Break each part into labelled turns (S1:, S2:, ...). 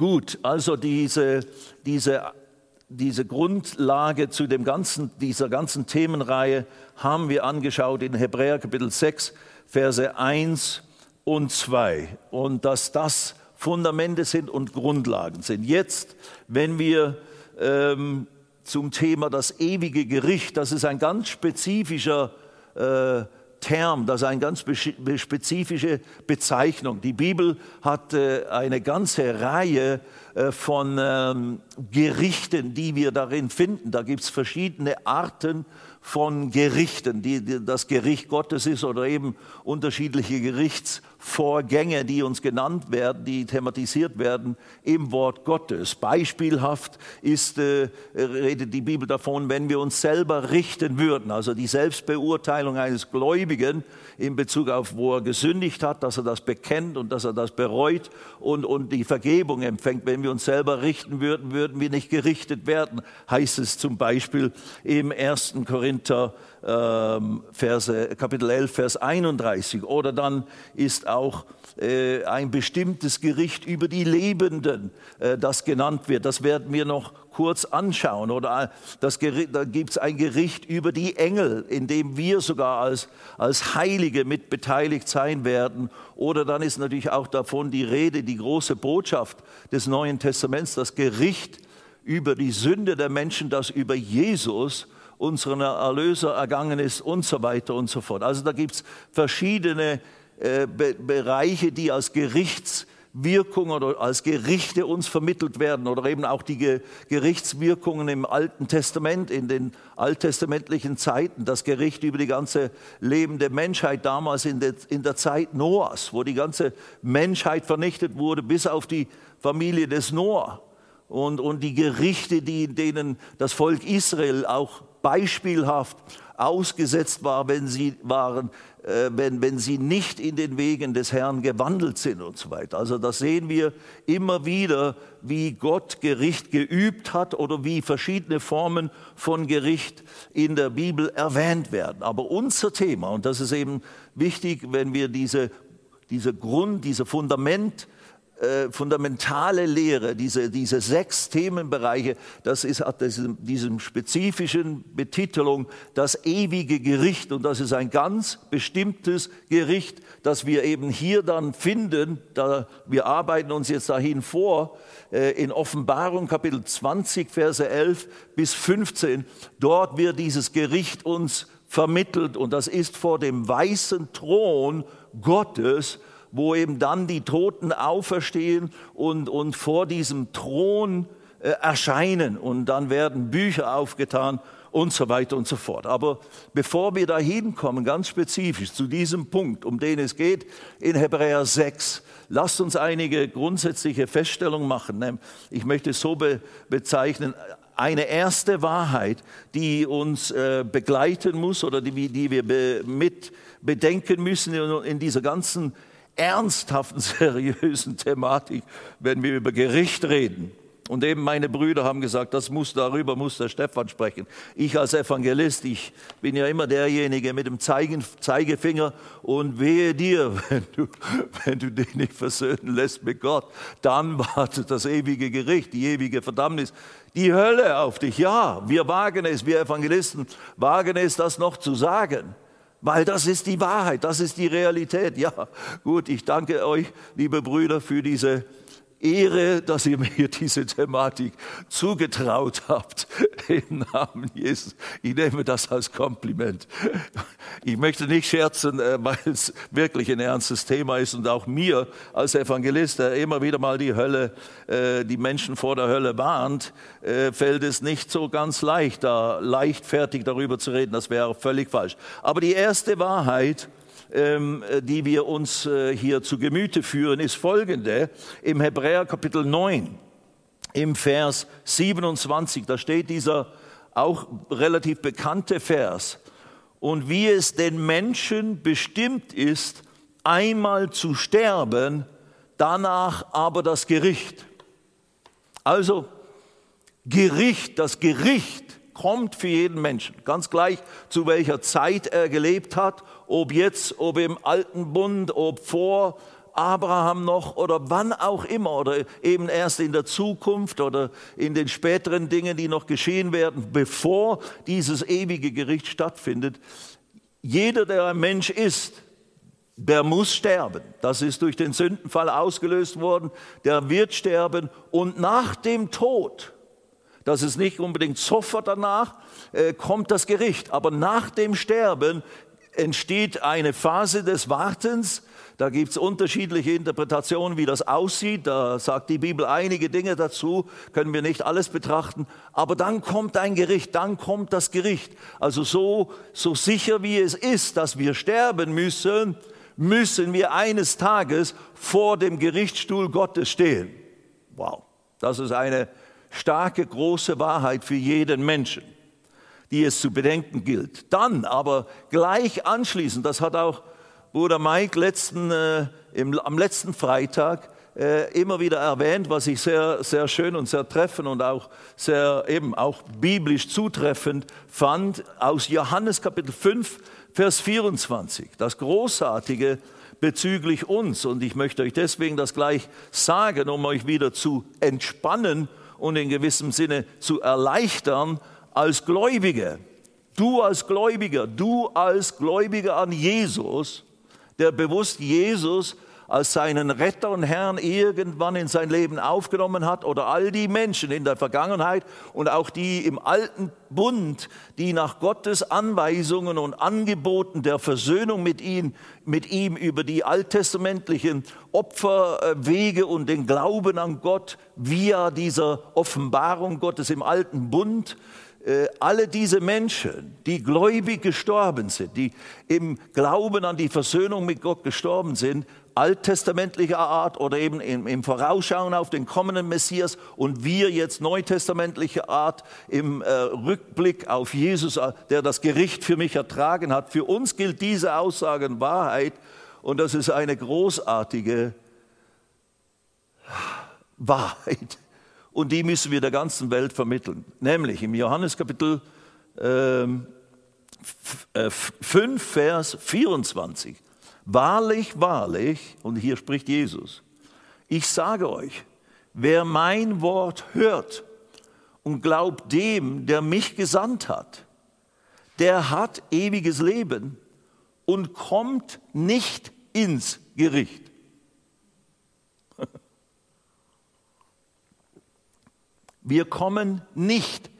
S1: Gut, also diese, diese, diese Grundlage zu dem ganzen, dieser ganzen Themenreihe haben wir angeschaut in Hebräer Kapitel 6, Verse 1 und 2. Und dass das Fundamente sind und Grundlagen sind. Jetzt, wenn wir ähm, zum Thema das ewige Gericht, das ist ein ganz spezifischer äh, Term, das ist eine ganz spezifische Bezeichnung. Die Bibel hat äh, eine ganze Reihe äh, von ähm, Gerichten, die wir darin finden. Da gibt es verschiedene Arten von Gerichten, die, das Gericht Gottes ist oder eben unterschiedliche Gerichtsvorgänge, die uns genannt werden, die thematisiert werden im Wort Gottes. Beispielhaft ist, äh, redet die Bibel davon, wenn wir uns selber richten würden, also die Selbstbeurteilung eines Gläubigen in Bezug auf, wo er gesündigt hat, dass er das bekennt und dass er das bereut und, und die Vergebung empfängt. Wenn wir uns selber richten würden, würden wir nicht gerichtet werden, heißt es zum Beispiel im 1. Korinther Korinther ähm, Verse, Kapitel 11, Vers 31. Oder dann ist auch äh, ein bestimmtes Gericht über die Lebenden, äh, das genannt wird. Das werden wir noch kurz anschauen. Oder äh, das Gericht, da gibt es ein Gericht über die Engel, in dem wir sogar als, als Heilige mit beteiligt sein werden. Oder dann ist natürlich auch davon die Rede, die große Botschaft des Neuen Testaments, das Gericht über die Sünde der Menschen, das über Jesus unseren Erlöser ergangen ist und so weiter und so fort. Also da gibt es verschiedene äh, Be Bereiche, die als Gerichtswirkung oder als Gerichte uns vermittelt werden oder eben auch die Ge Gerichtswirkungen im Alten Testament, in den alttestamentlichen Zeiten, das Gericht über die ganze lebende Menschheit damals in der, in der Zeit Noahs, wo die ganze Menschheit vernichtet wurde, bis auf die Familie des Noah. Und, und die Gerichte, die, denen das Volk Israel auch beispielhaft ausgesetzt war, wenn sie waren, äh, wenn, wenn sie nicht in den Wegen des Herrn gewandelt sind und so weiter. Also das sehen wir immer wieder, wie Gott Gericht geübt hat oder wie verschiedene Formen von Gericht in der Bibel erwähnt werden. Aber unser Thema, und das ist eben wichtig, wenn wir diese, diese Grund, diese Fundament äh, fundamentale Lehre, diese, diese sechs Themenbereiche, das ist, hat diesem, diesem spezifischen Betitelung das ewige Gericht. Und das ist ein ganz bestimmtes Gericht, das wir eben hier dann finden. Da, wir arbeiten uns jetzt dahin vor, äh, in Offenbarung Kapitel 20, Verse 11 bis 15. Dort wird dieses Gericht uns vermittelt und das ist vor dem weißen Thron Gottes wo eben dann die Toten auferstehen und, und vor diesem Thron äh, erscheinen und dann werden Bücher aufgetan und so weiter und so fort. Aber bevor wir da hinkommen, ganz spezifisch zu diesem Punkt, um den es geht in Hebräer 6, lasst uns einige grundsätzliche Feststellungen machen. Ich möchte es so be bezeichnen, eine erste Wahrheit, die uns äh, begleiten muss oder die, die wir be mit bedenken müssen in, in dieser ganzen ernsthaften, seriösen Thematik, wenn wir über Gericht reden. Und eben meine Brüder haben gesagt, das muss, darüber muss der Stefan sprechen. Ich als Evangelist, ich bin ja immer derjenige mit dem Zeigefinger und wehe dir, wenn du, wenn du dich nicht versöhnen lässt mit Gott, dann wartet das ewige Gericht, die ewige Verdammnis, die Hölle auf dich. Ja, wir wagen es, wir Evangelisten wagen es, das noch zu sagen. Weil das ist die Wahrheit, das ist die Realität. Ja, gut, ich danke euch, liebe Brüder, für diese Ehre, dass ihr mir diese Thematik zugetraut habt im Namen Jesus. Ich nehme das als Kompliment. Ich möchte nicht scherzen, äh, weil es wirklich ein ernstes Thema ist und auch mir als Evangelist, der immer wieder mal die Hölle, äh, die Menschen vor der Hölle warnt, äh, fällt es nicht so ganz leicht, da leichtfertig darüber zu reden. Das wäre völlig falsch. Aber die erste Wahrheit, ähm, die wir uns äh, hier zu Gemüte führen, ist folgende. Im Hebräer Kapitel 9, im Vers 27, da steht dieser auch relativ bekannte Vers. Und wie es den Menschen bestimmt ist, einmal zu sterben, danach aber das Gericht. Also Gericht, das Gericht kommt für jeden Menschen, ganz gleich zu welcher Zeit er gelebt hat ob jetzt, ob im alten Bund, ob vor Abraham noch oder wann auch immer oder eben erst in der Zukunft oder in den späteren Dingen, die noch geschehen werden, bevor dieses ewige Gericht stattfindet. Jeder, der ein Mensch ist, der muss sterben. Das ist durch den Sündenfall ausgelöst worden. Der wird sterben und nach dem Tod, das ist nicht unbedingt sofort danach, äh, kommt das Gericht. Aber nach dem Sterben entsteht eine Phase des Wartens. Da gibt es unterschiedliche Interpretationen, wie das aussieht. Da sagt die Bibel einige Dinge dazu, können wir nicht alles betrachten. Aber dann kommt ein Gericht, dann kommt das Gericht. Also so, so sicher wie es ist, dass wir sterben müssen, müssen wir eines Tages vor dem Gerichtsstuhl Gottes stehen. Wow, das ist eine starke, große Wahrheit für jeden Menschen die es zu bedenken gilt. Dann aber gleich anschließend, das hat auch Bruder Mike letzten, äh, im, am letzten Freitag äh, immer wieder erwähnt, was ich sehr, sehr schön und sehr treffend und auch sehr eben auch biblisch zutreffend fand, aus Johannes Kapitel 5, Vers 24. Das Großartige bezüglich uns. Und ich möchte euch deswegen das gleich sagen, um euch wieder zu entspannen und in gewissem Sinne zu erleichtern, als Gläubige, du als Gläubiger, du als Gläubiger an Jesus, der bewusst Jesus als seinen Retter und Herrn irgendwann in sein Leben aufgenommen hat oder all die Menschen in der Vergangenheit und auch die im alten Bund, die nach Gottes Anweisungen und Angeboten der Versöhnung mit ihm, mit ihm über die alttestamentlichen Opferwege und den Glauben an Gott via dieser Offenbarung Gottes im alten Bund alle diese Menschen, die gläubig gestorben sind, die im Glauben an die Versöhnung mit Gott gestorben sind, alttestamentlicher Art oder eben im, im, Vorausschauen auf den kommenden Messias und wir jetzt neutestamentlicher Art im äh, Rückblick auf Jesus, äh, der das Gericht für mich ertragen hat. Für uns gilt diese Aussage in Wahrheit und das ist eine großartige Wahrheit und die müssen wir der ganzen Welt vermitteln. Nämlich im Johannes Kapitel ähm, äh, 5, Vers 24. Wahrlich, wahrlich, und hier spricht Jesus, ich sage euch, wer mein Wort hört und glaubt dem, der mich gesandt hat, der hat ewiges Leben und kommt nicht ins Gericht, Wir kommen nicht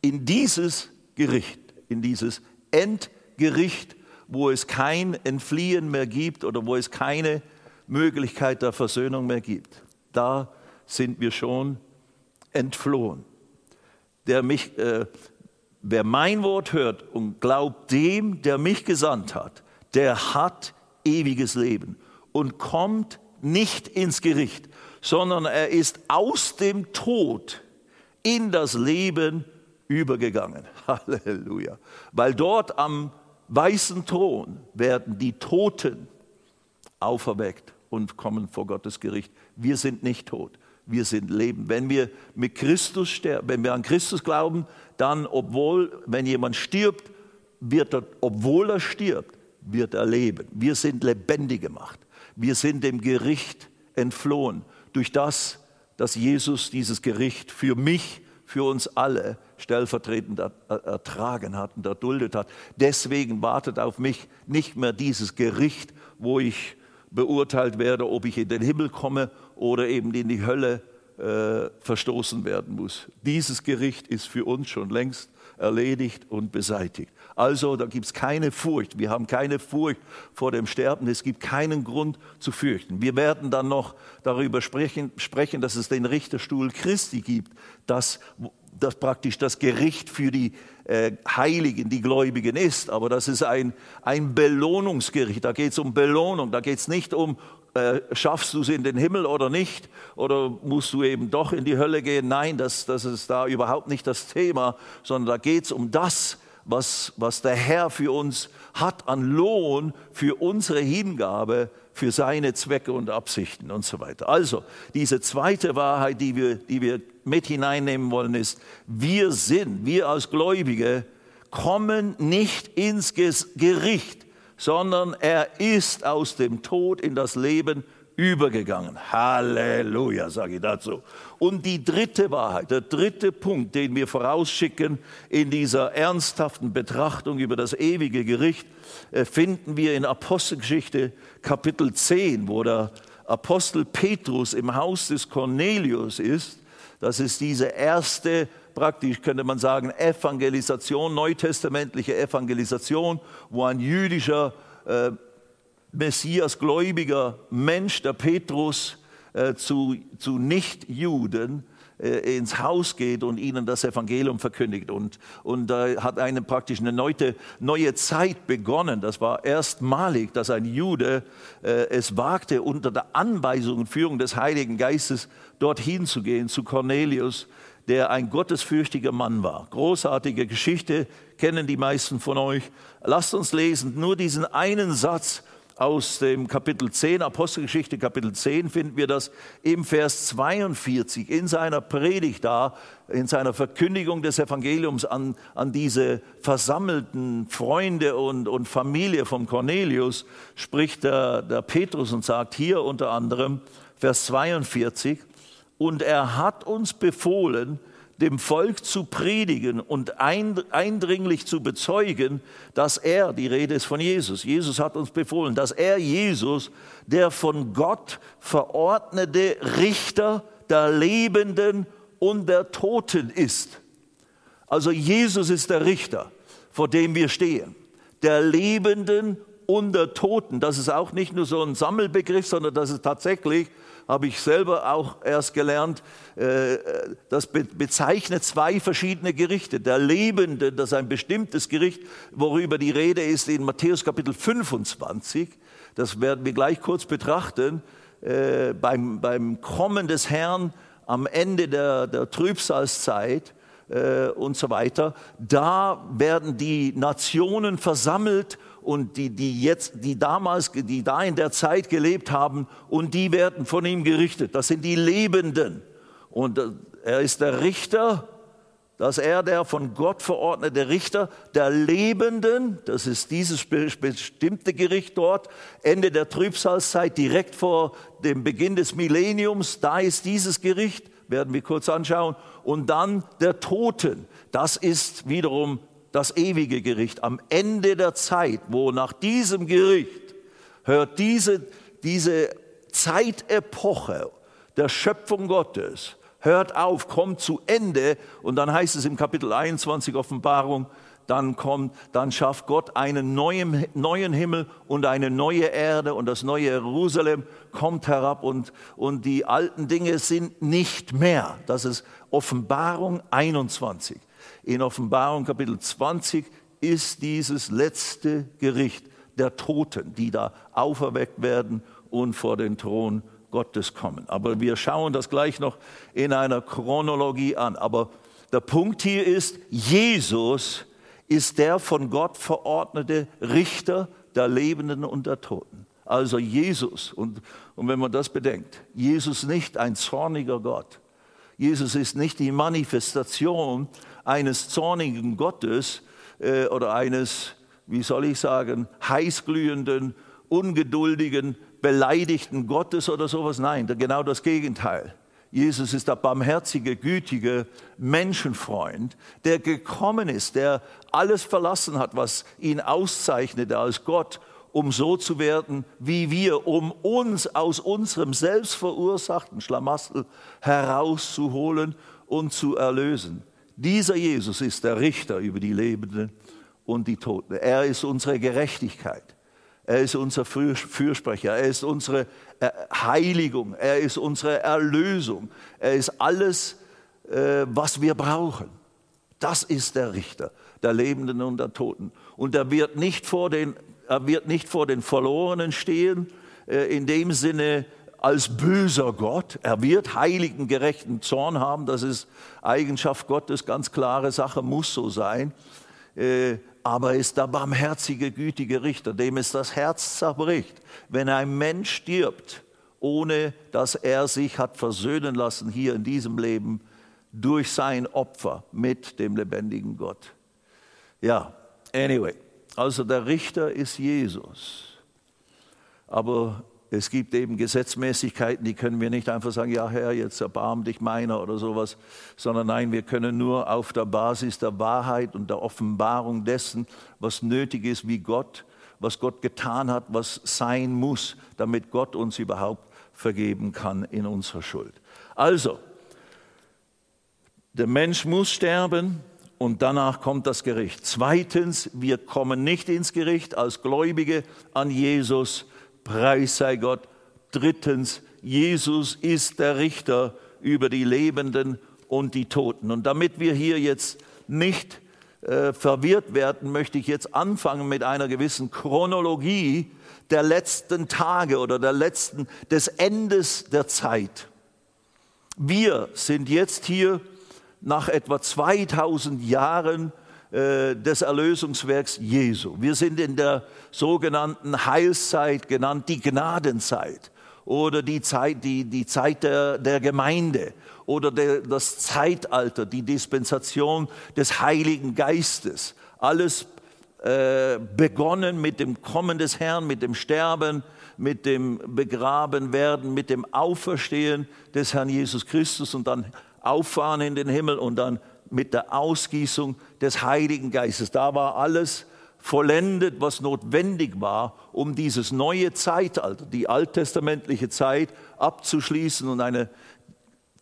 S1: in dieses Gericht, in dieses Endgericht, wo es kein Entfliehen mehr gibt oder wo es keine Möglichkeit der Versöhnung mehr gibt. Da sind wir schon entflohen. Der mich, äh, wer mein Wort hört und glaubt dem, der mich gesandt hat, der hat ewiges Leben und kommt nicht ins Gericht, sondern er ist aus dem Tod in das Leben übergegangen. Halleluja. Weil dort am weißen Thron werden die Toten auferweckt und kommen vor Gottes Gericht. Wir sind nicht tot, wir sind Leben. Wenn wir mit Christus sterben, wenn wir an Christus glauben, dann, obwohl, wenn jemand stirbt, wird er, obwohl er stirbt, wird er leben. Wir sind lebendig gemacht. Wir sind dem Gericht entflohen durch das, dass Jesus dieses Gericht für mich, für uns alle stellvertretend ertragen hat und erduldet hat. Deswegen wartet auf mich nicht mehr dieses Gericht, wo ich beurteilt werde, ob ich in den Himmel komme oder eben in die Hölle äh, verstoßen werden muss. Dieses Gericht ist für uns schon längst erledigt und beseitigt. Also da gibt es keine Furcht. Wir haben keine Furcht vor dem Sterben. Es gibt keinen Grund zu fürchten. Wir werden dann noch darüber sprechen, sprechen dass es den Richterstuhl Christi gibt, dass das praktisch das Gericht für die äh, Heiligen, die Gläubigen ist. Aber das ist ein, ein Belohnungsgericht. Da geht es um Belohnung. Da geht es nicht um, äh, schaffst du es in den Himmel oder nicht? Oder musst du eben doch in die Hölle gehen? Nein, das, das ist da überhaupt nicht das Thema, sondern da geht es um das, was, was der Herr für uns hat an Lohn für unsere Hingabe, für seine Zwecke und Absichten und so weiter. Also, diese zweite Wahrheit, die wir, die wir mit hineinnehmen wollen, ist, wir sind, wir als Gläubige, kommen nicht ins Gericht, sondern er ist aus dem Tod in das Leben übergegangen. Halleluja, sage ich dazu. Und die dritte Wahrheit, der dritte Punkt, den wir vorausschicken in dieser ernsthaften Betrachtung über das ewige Gericht, äh, finden wir in Apostelgeschichte Kapitel 10, wo der Apostel Petrus im Haus des Cornelius ist. Das ist diese erste, praktisch könnte man sagen, Evangelisation, neutestamentliche Evangelisation, wo ein jüdischer äh, Messias-gläubiger Mensch, der Petrus, äh, zu, zu Nichtjuden äh, ins Haus geht und ihnen das Evangelium verkündigt. Und, und da äh, hat eine praktisch eine neue, neue Zeit begonnen. Das war erstmalig, dass ein Jude äh, es wagte, unter der Anweisung und Führung des Heiligen Geistes dorthin zu gehen, zu Cornelius, der ein gottesfürchtiger Mann war. Großartige Geschichte, kennen die meisten von euch. Lasst uns lesen, nur diesen einen Satz aus dem Kapitel 10, Apostelgeschichte Kapitel 10, finden wir das im Vers 42 in seiner Predigt da, in seiner Verkündigung des Evangeliums an, an diese versammelten Freunde und, und Familie von Cornelius, spricht der, der Petrus und sagt hier unter anderem, Vers 42, und er hat uns befohlen, dem Volk zu predigen und eindringlich zu bezeugen, dass er, die Rede ist von Jesus, Jesus hat uns befohlen, dass er Jesus, der von Gott verordnete Richter der Lebenden und der Toten ist. Also Jesus ist der Richter, vor dem wir stehen, der Lebenden und der Toten. Das ist auch nicht nur so ein Sammelbegriff, sondern das ist tatsächlich habe ich selber auch erst gelernt, äh, das bezeichnet zwei verschiedene Gerichte. Der Lebende, das ist ein bestimmtes Gericht, worüber die Rede ist in Matthäus Kapitel 25. Das werden wir gleich kurz betrachten. Äh, beim, beim Kommen des Herrn am Ende der, der Trübsalzeit äh, und so weiter, da werden die Nationen versammelt und die, die jetzt, die damals, die da in der Zeit gelebt haben und die werden von ihm gerichtet. Das sind die Lebenden. Und äh, er ist der Richter, dass er der von Gott verordnete Richter der Lebenden, das ist dieses bestimmte Gericht dort, Ende der Trübsalzeit, direkt vor dem Beginn des Millenniums, da ist dieses Gericht, werden wir kurz anschauen, und dann der Toten, das ist wiederum das ewige Gericht, am Ende der Zeit, wo nach diesem Gericht hört diese, diese Zeitepoche der Schöpfung Gottes, hört auf, kommt zu Ende und dann heißt es im Kapitel 21 Offenbarung, dann kommt, dann schafft Gott einen neuen, neuen Himmel und eine neue Erde und das neue Jerusalem kommt herab und, und die alten Dinge sind nicht mehr. Das ist Offenbarung 21 in Offenbarung Kapitel 20 ist dieses letzte Gericht der Toten, die da auferweckt werden und vor den Thron Gottes kommen. Aber wir schauen das gleich noch in einer Chronologie an. Aber der Punkt hier ist, Jesus ist der von Gott verordnete Richter der Lebenden und der Toten. Also Jesus, und, und wenn man das bedenkt, Jesus nicht ein zorniger Gott. Jesus ist nicht die Manifestation eines zornigen Gottes äh, oder eines, wie soll ich sagen, heißglühenden, ungeduldigen, beleidigten Gottes oder sowas. Nein, genau das Gegenteil. Jesus ist der barmherzige, gütige Menschenfreund, der gekommen ist, der alles verlassen hat, was ihn auszeichnete als Gott, um so zu werden wie wir, um uns aus unserem selbstverursachten Schlamassel herauszuholen und zu erlösen. Dieser Jesus ist der Richter über die Lebenden und die Toten. Er ist unsere Gerechtigkeit. Er ist unser Fürsprecher. Er ist unsere äh, Heiligung. Er ist unsere Erlösung. Er ist alles, äh, was wir brauchen. Das ist der Richter der Lebenden und der Toten. Und er wird nicht vor den, er wird nicht vor den Verlorenen stehen, äh, in dem Sinne, als böser Gott. Er wird heiligen, gerechten Zorn haben. Das ist Eigenschaft Gottes, ganz klare Sache, muss so sein. Äh, aber er ist der barmherzige, gütige Richter, dem es das Herz zerbricht, wenn ein Mensch stirbt, ohne dass er sich hat versöhnen lassen hier in diesem Leben durch sein Opfer mit dem lebendigen Gott. Ja, anyway, also der Richter ist Jesus. Aber es gibt eben Gesetzmäßigkeiten, die können wir nicht einfach sagen, ja Herr, jetzt erbarm dich meiner oder sowas, sondern nein, wir können nur auf der Basis der Wahrheit und der Offenbarung dessen, was nötig ist, wie Gott, was Gott getan hat, was sein muss, damit Gott uns überhaupt vergeben kann in unserer Schuld. Also, der Mensch muss sterben und danach kommt das Gericht. Zweitens, wir kommen nicht ins Gericht als Gläubige an Jesus, Preis sei Gott. Drittens, Jesus ist der Richter über die Lebenden und die Toten. Und damit wir hier jetzt nicht äh, verwirrt werden, möchte ich jetzt anfangen mit einer gewissen Chronologie der letzten Tage oder der letzten, des Endes der Zeit. Wir sind jetzt hier nach etwa 2000 Jahren äh, des Erlösungswerks Jesu. Wir sind in der sogenannten Heilszeit genannt, die Gnadenzeit oder die Zeit, die, die Zeit der, der Gemeinde oder der, das Zeitalter, die Dispensation des Heiligen Geistes. Alles äh, begonnen mit dem Kommen des Herrn, mit dem Sterben, mit dem Begrabenwerden, mit dem Auferstehen des Herrn Jesus Christus und dann Auffahren in den Himmel und dann mit der Ausgießung des Heiligen Geistes. Da war alles vollendet, was notwendig war, um dieses neue Zeitalter, die alttestamentliche Zeit abzuschließen und eine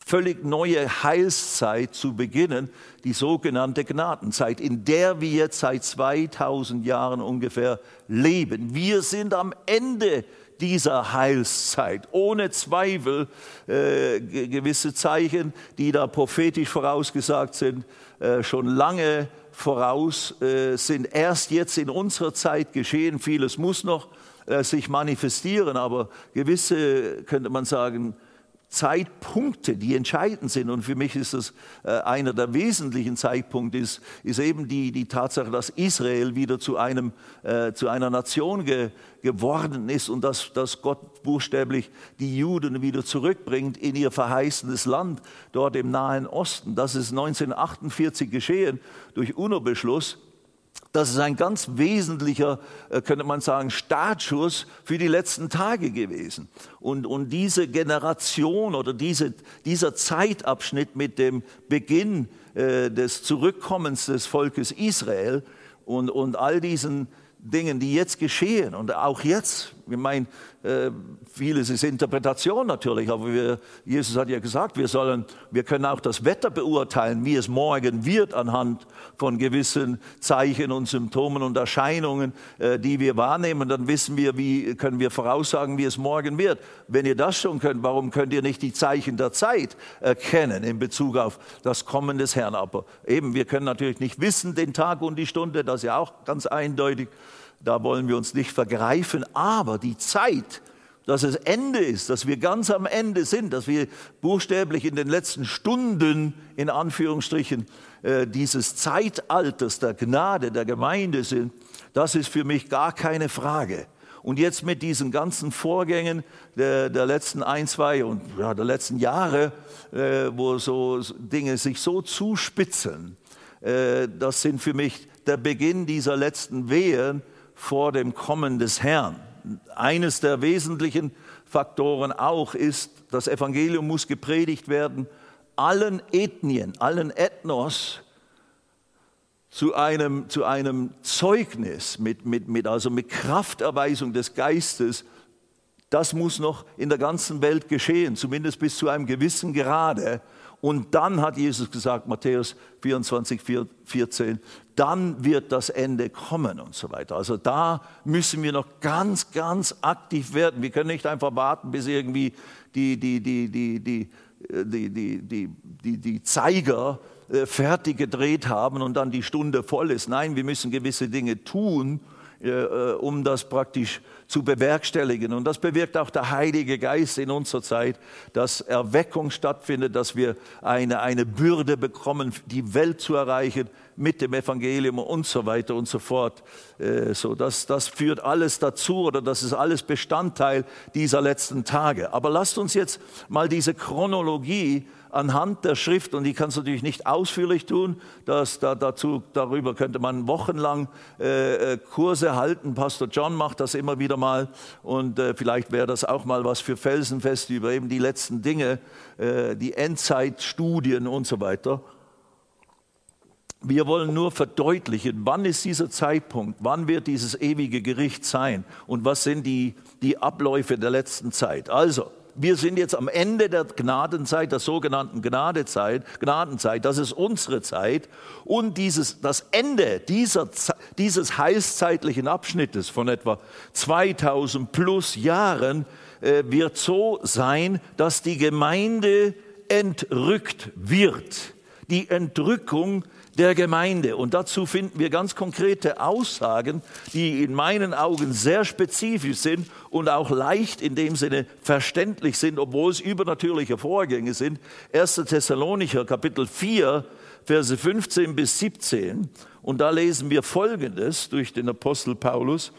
S1: völlig neue Heilszeit zu beginnen, die sogenannte Gnadenzeit, in der wir jetzt seit 2000 Jahren ungefähr leben. Wir sind am Ende dieser Heilszeit. Ohne Zweifel äh, gewisse Zeichen, die da prophetisch vorausgesagt sind, äh, schon lange voraus, äh, sind erst jetzt in unserer Zeit geschehen. Vieles muss noch äh, sich manifestieren, aber gewisse, könnte man sagen, Zeitpunkte, die entscheidend sind. Und für mich ist das äh, einer der wesentlichen Zeitpunkte, ist, ist eben die, die Tatsache, dass Israel wieder zu, einem, äh, zu einer Nation ge, geworden ist und dass, dass Gott buchstäblich die Juden wieder zurückbringt in ihr verheißenes Land, dort im Nahen Osten. Das ist 1948 geschehen durch UNO-Beschluss. Das ist ein ganz wesentlicher, äh, könnte man sagen, Startschuss für die letzten Tage gewesen. Und, und diese Generation oder diese, dieser Zeitabschnitt mit dem Beginn äh, des Zurückkommens des Volkes Israel und, und all diesen Dingen, die jetzt geschehen und auch jetzt, ich meine, äh, vieles ist Interpretation natürlich, aber wir, Jesus hat ja gesagt, wir sollen, wir können auch das Wetter beurteilen, wie es morgen wird anhand von gewissen Zeichen und Symptomen und Erscheinungen, äh, die wir wahrnehmen. Dann wissen wir, wie können wir voraussagen, wie es morgen wird. Wenn ihr das schon könnt, warum könnt ihr nicht die Zeichen der Zeit erkennen in Bezug auf das Kommen des Herrn? Aber eben, wir können natürlich nicht wissen den Tag und die Stunde, das ist ja auch ganz eindeutig. Da wollen wir uns nicht vergreifen, aber die Zeit, dass es Ende ist, dass wir ganz am Ende sind, dass wir buchstäblich in den letzten Stunden, in Anführungsstrichen, äh, dieses Zeitalters der Gnade der Gemeinde sind, das ist für mich gar keine Frage. Und jetzt mit diesen ganzen Vorgängen der, der letzten ein, zwei und ja, der letzten Jahre, äh, wo so Dinge sich so zuspitzen, äh, das sind für mich der Beginn dieser letzten Wehen vor dem Kommen des Herrn. Eines der wesentlichen Faktoren auch ist, das Evangelium muss gepredigt werden, allen Ethnien, allen Ethnos zu einem, zu einem Zeugnis, mit, mit, mit, also mit Krafterweisung des Geistes, das muss noch in der ganzen Welt geschehen, zumindest bis zu einem gewissen Grade. Und dann hat Jesus gesagt, Matthäus 24, 14, dann wird das Ende kommen und so weiter. Also da müssen wir noch ganz, ganz aktiv werden. Wir können nicht einfach warten, bis irgendwie die, die, die, die, die, die, die, die, die, die Zeiger äh, fertig gedreht haben und dann die Stunde voll ist. Nein, wir müssen gewisse Dinge tun, äh, äh, um das praktisch zu bewerkstelligen. Und das bewirkt auch der Heilige Geist in unserer Zeit, dass Erweckung stattfindet, dass wir eine, eine Bürde bekommen, die Welt zu erreichen mit dem Evangelium und so weiter und so fort. Äh, so, das, das führt alles dazu oder das ist alles Bestandteil dieser letzten Tage. Aber lasst uns jetzt mal diese Chronologie anhand der Schrift, und ich kann es natürlich nicht ausführlich tun, das, da, dazu, darüber könnte man wochenlang äh, äh, Kurse halten. Pastor John macht das immer wieder mal und äh, vielleicht wäre das auch mal was für Felsenfeste über eben die letzten Dinge, äh, die Endzeitstudien und so weiter. Wir wollen nur verdeutlichen, wann ist dieser Zeitpunkt, wann wird dieses ewige Gericht sein und was sind die, die Abläufe der letzten Zeit. Also, wir sind jetzt am Ende der Gnadenzeit, der sogenannten Gnadezeit, Gnadenzeit, das ist unsere Zeit. Und dieses, das Ende dieser, dieses heilszeitlichen Abschnittes von etwa 2000 plus Jahren äh, wird so sein, dass die Gemeinde entrückt wird. Die Entrückung der Gemeinde. Und dazu finden wir ganz konkrete Aussagen, die in meinen Augen sehr spezifisch sind und auch leicht in dem Sinne verständlich sind, obwohl es übernatürliche Vorgänge sind. 1. Thessalonicher Kapitel 4, Verse 15 bis 17. Und da lesen wir Folgendes durch den Apostel Paulus.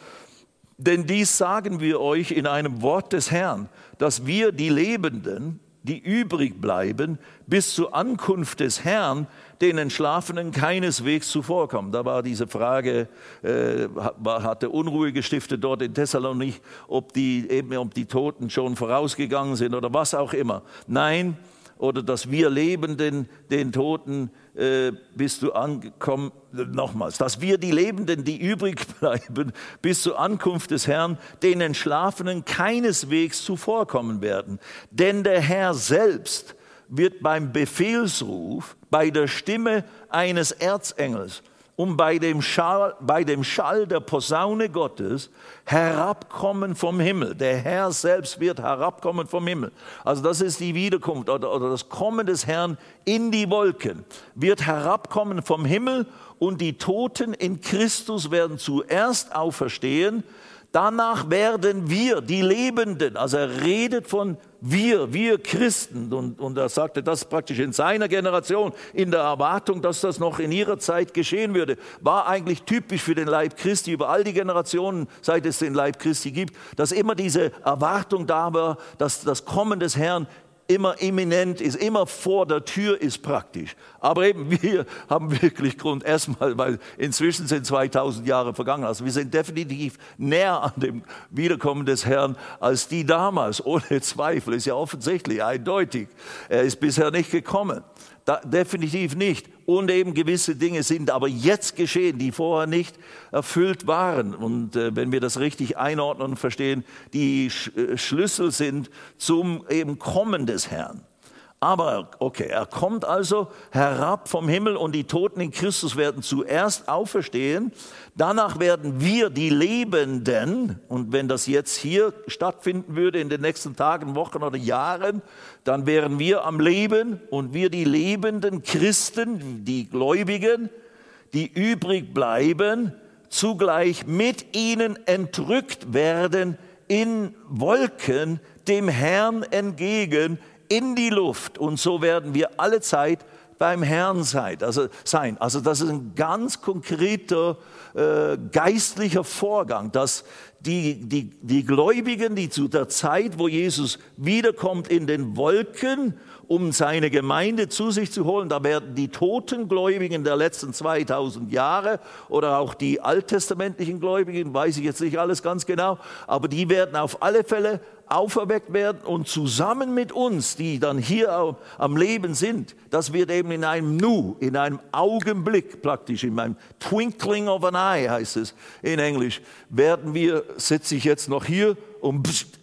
S1: Denn dies sagen wir euch in einem Wort des Herrn, dass wir die Lebenden, die übrig bleiben, bis zur Ankunft des Herrn, den Entschlafenen keineswegs zuvorkommen. Da war diese Frage, äh, hatte Unruhe gestiftet dort in Thessalonik, ob die, eben, ob die Toten schon vorausgegangen sind oder was auch immer. Nein, oder dass wir Lebenden den Toten äh, bis du angekommen, nochmals, dass wir die Lebenden, die übrig bleiben, bis zur Ankunft des Herrn, den Entschlafenen keineswegs zuvorkommen werden. Denn der Herr selbst wird beim Befehlsruf, bei der Stimme eines Erzengels und bei dem, Schall, bei dem Schall der Posaune Gottes herabkommen vom Himmel. Der Herr selbst wird herabkommen vom Himmel. Also das ist die Wiederkunft oder, oder das Kommen des Herrn in die Wolken. Wird herabkommen vom Himmel und die Toten in Christus werden zuerst auferstehen Danach werden wir, die Lebenden, also er redet von wir, wir Christen, und, und er sagte das praktisch in seiner Generation, in der Erwartung, dass das noch in ihrer Zeit geschehen würde, war eigentlich typisch für den Leib Christi über all die Generationen, seit es den Leib Christi gibt, dass immer diese Erwartung da war, dass das Kommen des Herrn immer imminent ist, immer vor der Tür ist praktisch. Aber eben wir haben wirklich Grund, erstmal, weil inzwischen sind 2000 Jahre vergangen. Also wir sind definitiv näher an dem Wiederkommen des Herrn als die damals, ohne Zweifel, ist ja offensichtlich, eindeutig. Er ist bisher nicht gekommen. Da, definitiv nicht. Und eben gewisse Dinge sind aber jetzt geschehen, die vorher nicht erfüllt waren. Und äh, wenn wir das richtig einordnen und verstehen, die Sch äh, Schlüssel sind zum eben Kommen des Herrn. Aber okay, er kommt also herab vom Himmel und die Toten in Christus werden zuerst auferstehen. Danach werden wir, die Lebenden, und wenn das jetzt hier stattfinden würde in den nächsten Tagen, Wochen oder Jahren, dann wären wir am Leben und wir, die lebenden Christen, die Gläubigen, die übrig bleiben, zugleich mit ihnen entrückt werden in Wolken dem Herrn entgegen in die Luft und so werden wir alle Zeit beim Herrn sein. Also, sein. also das ist ein ganz konkreter äh, geistlicher Vorgang, dass die, die, die Gläubigen, die zu der Zeit, wo Jesus wiederkommt in den Wolken, um seine Gemeinde zu sich zu holen, da werden die toten Gläubigen der letzten 2000 Jahre oder auch die alttestamentlichen Gläubigen, weiß ich jetzt nicht alles ganz genau, aber die werden auf alle Fälle auferweckt werden und zusammen mit uns, die dann hier am Leben sind, das wird eben in einem Nu, in einem Augenblick praktisch, in einem Twinkling of an Eye heißt es in Englisch, werden wir, sitze ich jetzt noch hier und pst,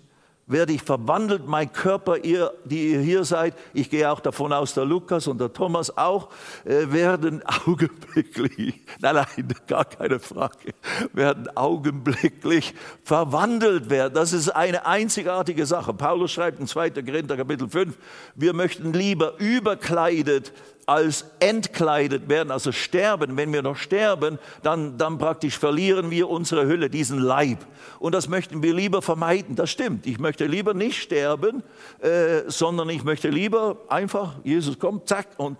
S1: werde ich verwandelt, mein Körper, ihr, die ihr hier seid, ich gehe auch davon aus, der Lukas und der Thomas auch, äh, werden augenblicklich, nein, nein, gar keine Frage, werden augenblicklich verwandelt werden. Das ist eine einzigartige Sache. Paulus schreibt in 2. Korinther Kapitel 5, wir möchten lieber überkleidet als entkleidet werden, also sterben. Wenn wir noch sterben, dann, dann praktisch verlieren wir unsere Hülle, diesen Leib. Und das möchten wir lieber vermeiden. Das stimmt. Ich möchte lieber nicht sterben, äh, sondern ich möchte lieber einfach, Jesus kommt, zack, und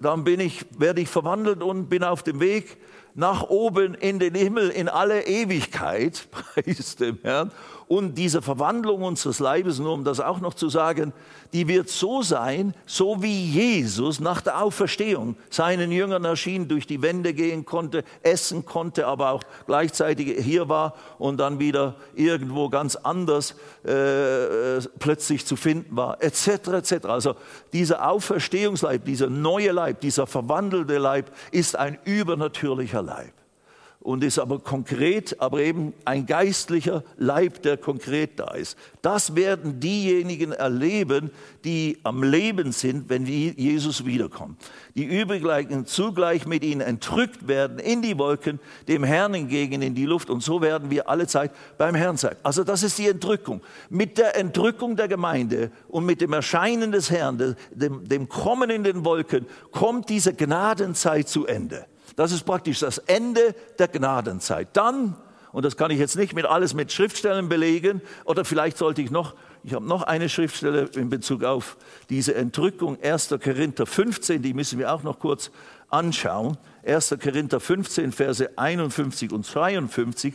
S1: dann bin ich, werde ich verwandelt und bin auf dem Weg nach oben in den Himmel, in alle Ewigkeit, preis dem Herrn. Und diese Verwandlung unseres Leibes, nur um das auch noch zu sagen, die wird so sein, so wie Jesus nach der Auferstehung seinen Jüngern erschien, durch die Wände gehen konnte, essen konnte, aber auch gleichzeitig hier war und dann wieder irgendwo ganz anders äh, plötzlich zu finden war, etc. etc. Also dieser Auferstehungsleib, dieser neue Leib, dieser verwandelte Leib ist ein übernatürlicher Leib und ist aber konkret, aber eben ein geistlicher Leib, der konkret da ist. Das werden diejenigen erleben, die am Leben sind, wenn Jesus wiederkommt. Die übrigen zugleich mit ihnen entrückt werden in die Wolken, dem Herrn entgegen in die Luft und so werden wir alle Zeit beim Herrn sein. Also das ist die Entrückung. Mit der Entrückung der Gemeinde und mit dem Erscheinen des Herrn, dem, dem Kommen in den Wolken, kommt diese Gnadenzeit zu Ende. Das ist praktisch das Ende der Gnadenzeit. Dann, und das kann ich jetzt nicht mit alles mit Schriftstellen belegen, oder vielleicht sollte ich noch, ich habe noch eine Schriftstelle in Bezug auf diese Entrückung, 1. Korinther 15, die müssen wir auch noch kurz anschauen. 1. Korinther 15, Verse 51 und 52,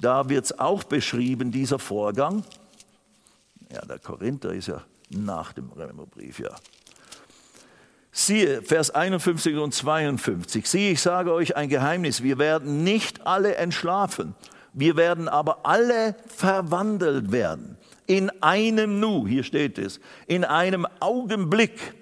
S1: da wird es auch beschrieben, dieser Vorgang. Ja, der Korinther ist ja nach dem Römerbrief, ja. Siehe, Vers 51 und 52. Siehe, ich sage euch ein Geheimnis. Wir werden nicht alle entschlafen. Wir werden aber alle verwandelt werden. In einem Nu, hier steht es, in einem Augenblick.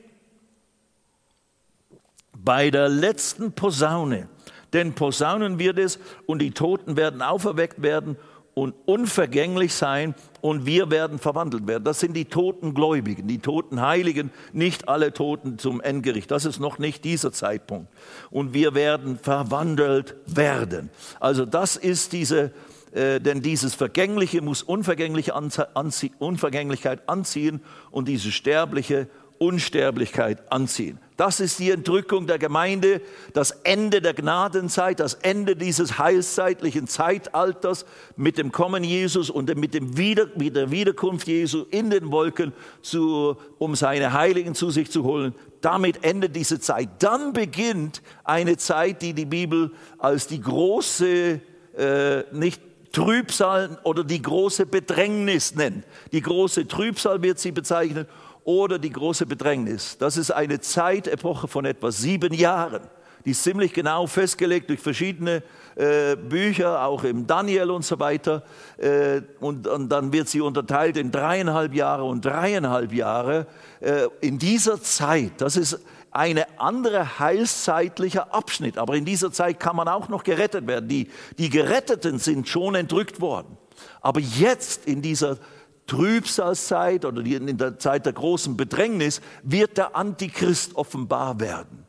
S1: Bei der letzten Posaune. Denn Posaunen wird es und die Toten werden auferweckt werden und unvergänglich sein und wir werden verwandelt werden. Das sind die toten Gläubigen, die toten Heiligen, nicht alle Toten zum Endgericht. Das ist noch nicht dieser Zeitpunkt. Und wir werden verwandelt werden. Also das ist diese, äh, denn dieses Vergängliche muss Unvergängliche anzie Unvergänglichkeit anziehen und diese Sterbliche Unsterblichkeit anziehen. Das ist die Entrückung der Gemeinde, das Ende der Gnadenzeit, das Ende dieses heilszeitlichen Zeitalters mit dem Kommen Jesus und mit, dem Wieder, mit der Wiederkunft Jesu in den Wolken, zu, um seine Heiligen zu sich zu holen. Damit endet diese Zeit. Dann beginnt eine Zeit, die die Bibel als die große, äh, nicht Trübsal oder die große Bedrängnis nennt. Die große Trübsal wird sie bezeichnen oder die große Bedrängnis. Das ist eine Zeitepoche von etwa sieben Jahren. Die ist ziemlich genau festgelegt durch verschiedene äh, Bücher, auch im Daniel und so weiter. Äh, und, und, dann wird sie unterteilt in dreieinhalb Jahre und dreieinhalb Jahre. Äh, in dieser Zeit, das ist eine andere heilszeitlicher Abschnitt. Aber in dieser Zeit kann man auch noch gerettet werden. Die, die Geretteten sind schon entrückt worden. Aber jetzt in dieser Zeit, Trübsalzeit oder in der Zeit der großen Bedrängnis wird der Antichrist offenbar werden.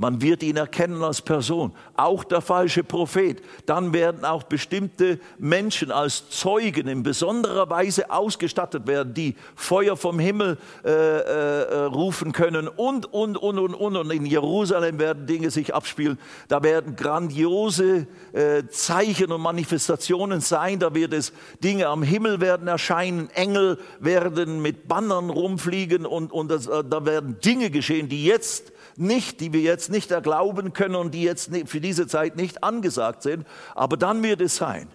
S1: Man wird ihn erkennen als Person, auch der falsche Prophet. Dann werden auch bestimmte Menschen als Zeugen in besonderer Weise ausgestattet werden, die Feuer vom Himmel äh, äh, rufen können und, und, und, und, und. Und in Jerusalem werden Dinge sich abspielen. Da werden grandiose äh, Zeichen und Manifestationen sein. Da wird es Dinge am Himmel werden erscheinen. Engel werden mit Bannern rumfliegen und, und das, äh, da werden Dinge geschehen, die jetzt nicht, die wir jetzt nicht erglauben können und die jetzt für diese Zeit nicht angesagt sind, aber dann wird es sein.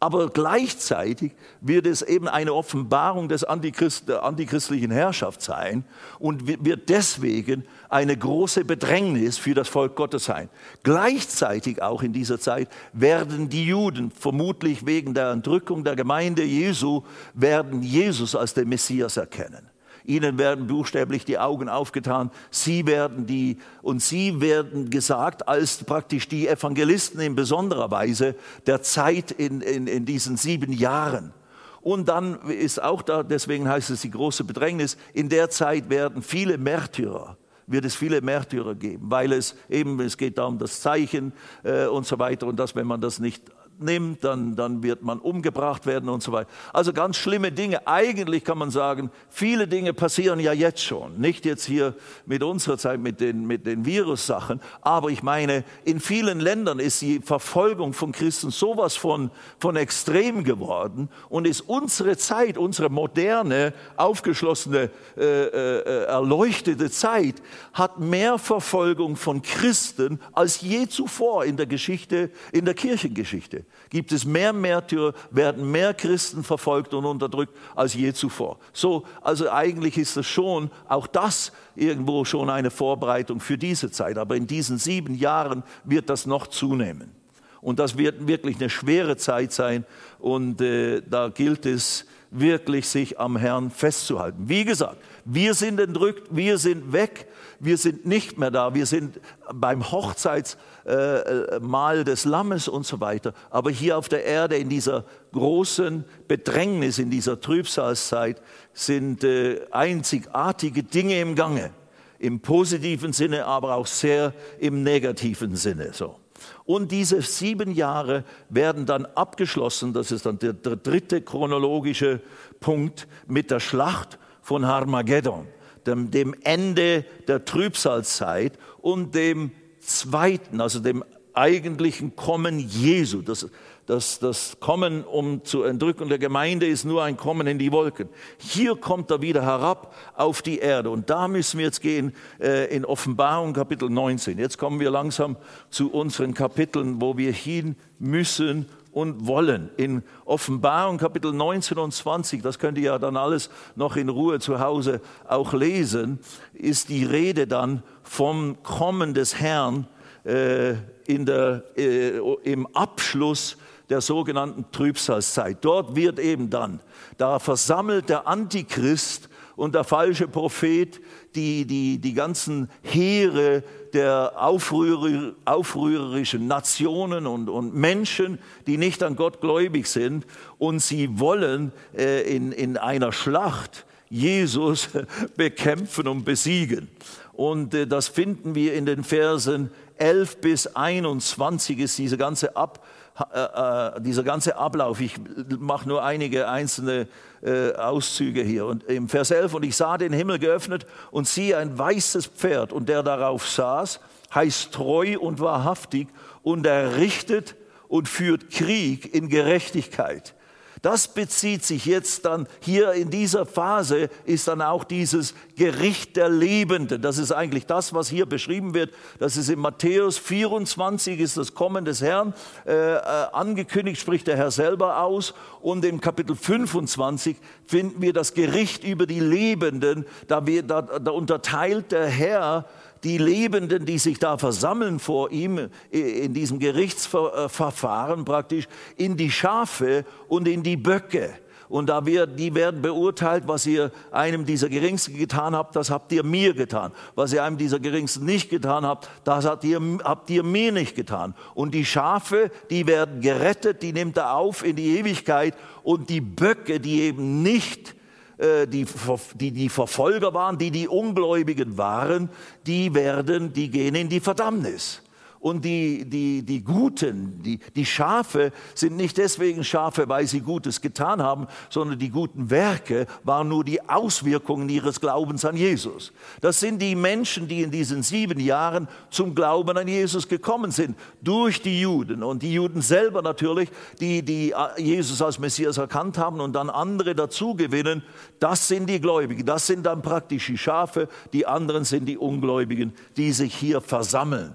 S1: Aber gleichzeitig wird es eben eine Offenbarung des Antichrist, der antichristlichen Herrschaft sein und wird deswegen eine große Bedrängnis für das Volk Gottes sein. Gleichzeitig auch in dieser Zeit werden die Juden, vermutlich wegen der Entrückung der Gemeinde Jesu, werden Jesus als den Messias erkennen. Ihnen werden buchstäblich die Augen aufgetan. Sie werden die, und Sie werden gesagt als praktisch die Evangelisten in besonderer Weise der Zeit in, in, in diesen sieben Jahren. Und dann ist auch da, deswegen heißt es die große Bedrängnis, in der Zeit werden viele Märtyrer, wird es viele Märtyrer geben, weil es eben, es geht da um das Zeichen äh, und so weiter und dass, wenn man das nicht nimmt, dann, dann wird man umgebracht werden und so weiter. Also ganz schlimme Dinge. Eigentlich kann man sagen, viele Dinge passieren ja jetzt schon. Nicht jetzt hier mit unserer Zeit, mit den, mit den Virussachen. Aber ich meine, in vielen Ländern ist die Verfolgung von Christen sowas von, von extrem geworden und ist unsere Zeit, unsere moderne, aufgeschlossene, äh, äh, erleuchtete Zeit, hat mehr Verfolgung von Christen als je zuvor in der Geschichte, in der Kirchengeschichte gibt es mehr Märtyrer, werden mehr Christen verfolgt und unterdrückt als je zuvor. So, also eigentlich ist es schon, auch das irgendwo schon eine Vorbereitung für diese Zeit. Aber in diesen sieben Jahren wird das noch zunehmen. Und das wird wirklich eine schwere Zeit sein. Und äh, da gilt es wirklich, sich am Herrn festzuhalten. Wie gesagt, wir sind entrückt, wir sind weg wir sind nicht mehr da, wir sind beim Hochzeitsmahl des Lammes und so weiter. Aber hier auf der Erde in dieser großen Bedrängnis, in dieser Trübsalzeit sind äh, einzigartige Dinge im Gange. Im positiven Sinne, aber auch sehr im negativen Sinne. So. Und diese sieben Jahre werden dann abgeschlossen, das ist dann der, der dritte chronologische Punkt, mit der Schlacht von Harmageddon dem, dem Ende der Trübsalzeit und dem zweiten, also dem eigentlichen Kommen Jesu. Das, das, das Kommen um zur Entrückung der Gemeinde ist nur ein Kommen in die Wolken. Hier kommt er wieder herab auf die Erde. Und da müssen wir jetzt gehen äh, in Offenbarung Kapitel 19. Jetzt kommen wir langsam zu unseren Kapiteln, wo wir hin müssen und wollen. In Offenbarung Kapitel 19 und 20, das könnt ihr ja dann alles noch in Ruhe zu Hause auch lesen, ist die Rede dann vom Kommen des Herrn äh, in der, äh, im Abschluss der sogenannten Trübsalzeit. Dort wird eben dann, da versammelt der Antichrist und der falsche Prophet die, die, die ganzen Heere der aufrührer, aufrührerischen Nationen und, und Menschen, die nicht an Gott gläubig sind. Und sie wollen äh, in, in einer Schlacht Jesus bekämpfen und besiegen. Und äh, das finden wir in den Versen 11 bis 21 ist diese ganze Ab, äh, äh, dieser ganze Ablauf. Ich mache nur einige einzelne äh, Auszüge hier. Und im Vers 11, und ich sah den Himmel geöffnet und siehe ein weißes Pferd und der darauf saß, heißt treu und wahrhaftig und er richtet und führt Krieg in Gerechtigkeit. Das bezieht sich jetzt dann hier in dieser Phase, ist dann auch dieses Gericht der Lebenden. Das ist eigentlich das, was hier beschrieben wird. Das ist in Matthäus 24, ist das Kommen des Herrn äh, äh, angekündigt, spricht der Herr selber aus. Und im Kapitel 25 finden wir das Gericht über die Lebenden. Da, wird, da, da unterteilt der Herr die Lebenden, die sich da versammeln vor ihm in diesem Gerichtsverfahren praktisch, in die Schafe und in die Böcke. Und da wird, die werden beurteilt, was ihr einem dieser Geringsten getan habt, das habt ihr mir getan. Was ihr einem dieser Geringsten nicht getan habt, das habt ihr, habt ihr mir nicht getan. Und die Schafe, die werden gerettet, die nimmt er auf in die Ewigkeit. Und die Böcke, die eben nicht die, die die Verfolger waren, die die Ungläubigen waren, die werden, die gehen in die Verdammnis. Und die, die, die Guten, die, die Schafe sind nicht deswegen Schafe, weil sie Gutes getan haben, sondern die guten Werke waren nur die Auswirkungen ihres Glaubens an Jesus. Das sind die Menschen, die in diesen sieben Jahren zum Glauben an Jesus gekommen sind, durch die Juden. Und die Juden selber natürlich, die, die Jesus als Messias erkannt haben und dann andere dazu gewinnen, das sind die Gläubigen. Das sind dann praktisch die Schafe, die anderen sind die Ungläubigen, die sich hier versammeln.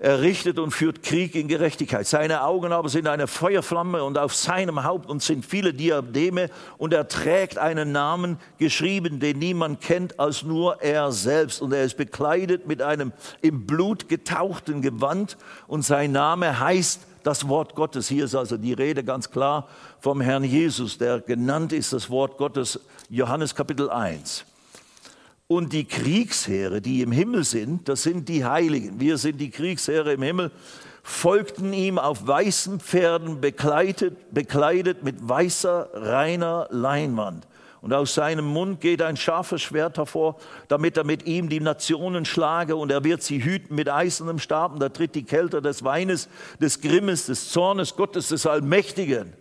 S1: Er richtet und führt Krieg in Gerechtigkeit. Seine Augen aber sind eine Feuerflamme und auf seinem Haupt und sind viele Diademe und er trägt einen Namen geschrieben, den niemand kennt als nur er selbst. Und er ist bekleidet mit einem im Blut getauchten Gewand und sein Name heißt das Wort Gottes. Hier ist also die Rede ganz klar vom Herrn Jesus, der genannt ist das Wort Gottes, Johannes Kapitel 1. Und die Kriegsheere, die im Himmel sind, das sind die Heiligen. Wir sind die Kriegsheere im Himmel, folgten ihm auf weißen Pferden bekleidet, bekleidet mit weißer, reiner Leinwand. Und aus seinem Mund geht ein scharfes Schwert hervor, damit er mit ihm die Nationen schlage und er wird sie hüten mit eisernem Stab. Und da tritt die Kälte des Weines, des Grimmes, des Zornes Gottes, des Allmächtigen.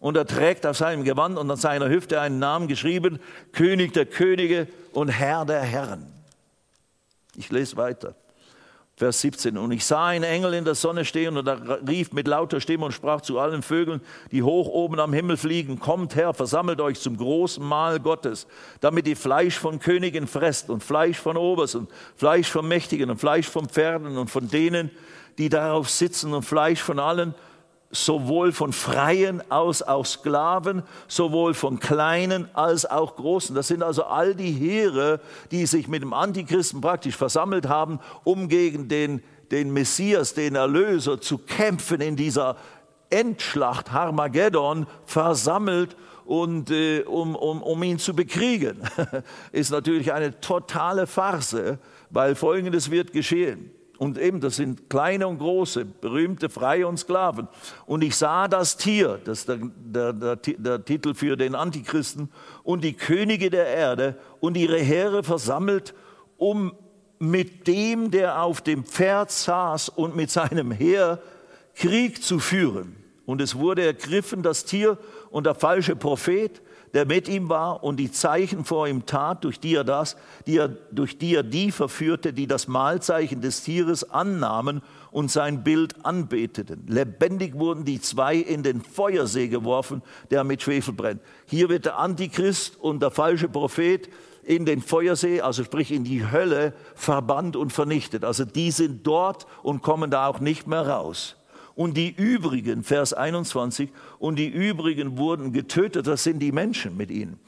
S1: Und er trägt auf seinem Gewand und an seiner Hüfte einen Namen geschrieben, König der Könige und Herr der Herren. Ich lese weiter. Vers 17. Und ich sah einen Engel in der Sonne stehen und er rief mit lauter Stimme und sprach zu allen Vögeln, die hoch oben am Himmel fliegen, kommt her, versammelt euch zum großen Mahl Gottes, damit ihr Fleisch von Königen fresst und Fleisch von Obersten, Fleisch von Mächtigen und Fleisch von Pferden und von denen, die darauf sitzen und Fleisch von allen sowohl von Freien als auch Sklaven, sowohl von Kleinen als auch Großen. Das sind also all die Heere, die sich mit dem Antichristen praktisch versammelt haben, um gegen den, den Messias, den Erlöser, zu kämpfen in dieser Endschlacht Harmageddon, versammelt und äh, um, um, um ihn zu bekriegen. Ist natürlich eine totale Farce, weil Folgendes wird geschehen. Und eben, das sind kleine und große, berühmte Freie und Sklaven. Und ich sah das Tier, das ist der, der, der, der, Titel für den Antichristen, und die Könige der Erde und ihre Heere versammelt, um mit dem, der auf dem Pferd saß und mit seinem Heer Krieg zu führen. Und es wurde ergriffen, das Tier und der falsche Prophet, der mit ihm war und die Zeichen vor ihm tat, durch die er das, die er, durch die er die verführte, die das Mahlzeichen des Tieres annahmen und sein Bild anbeteten. Lebendig wurden die zwei in den Feuersee geworfen, der mit Schwefel brennt. Hier wird der Antichrist und der falsche Prophet in den Feuersee, also sprich in die Hölle, verbannt und vernichtet. Also die sind dort und kommen da auch nicht mehr raus. Und die übrigen, Vers 21, und die übrigen wurden getötet, das sind die Menschen mit ihnen,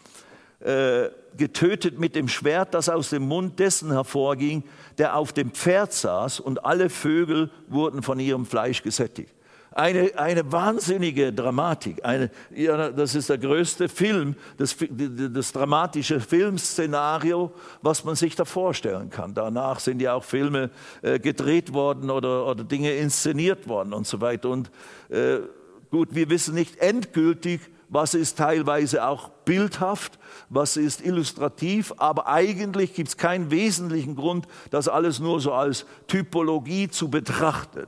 S1: äh, getötet mit dem Schwert, das aus dem Mund dessen hervorging, der auf dem Pferd saß, und alle Vögel wurden von ihrem Fleisch gesättigt eine, eine wahnsinnige Dramatik. Eine, ja, das ist der größte Film, das, das dramatische Filmszenario, was man sich da vorstellen kann. Danach sind ja auch Filme äh, gedreht worden oder, oder Dinge inszeniert worden und so weiter. Und äh, gut, wir wissen nicht endgültig, was ist teilweise auch bildhaft, was ist illustrativ, aber eigentlich gibt es keinen wesentlichen Grund, das alles nur so als Typologie zu betrachten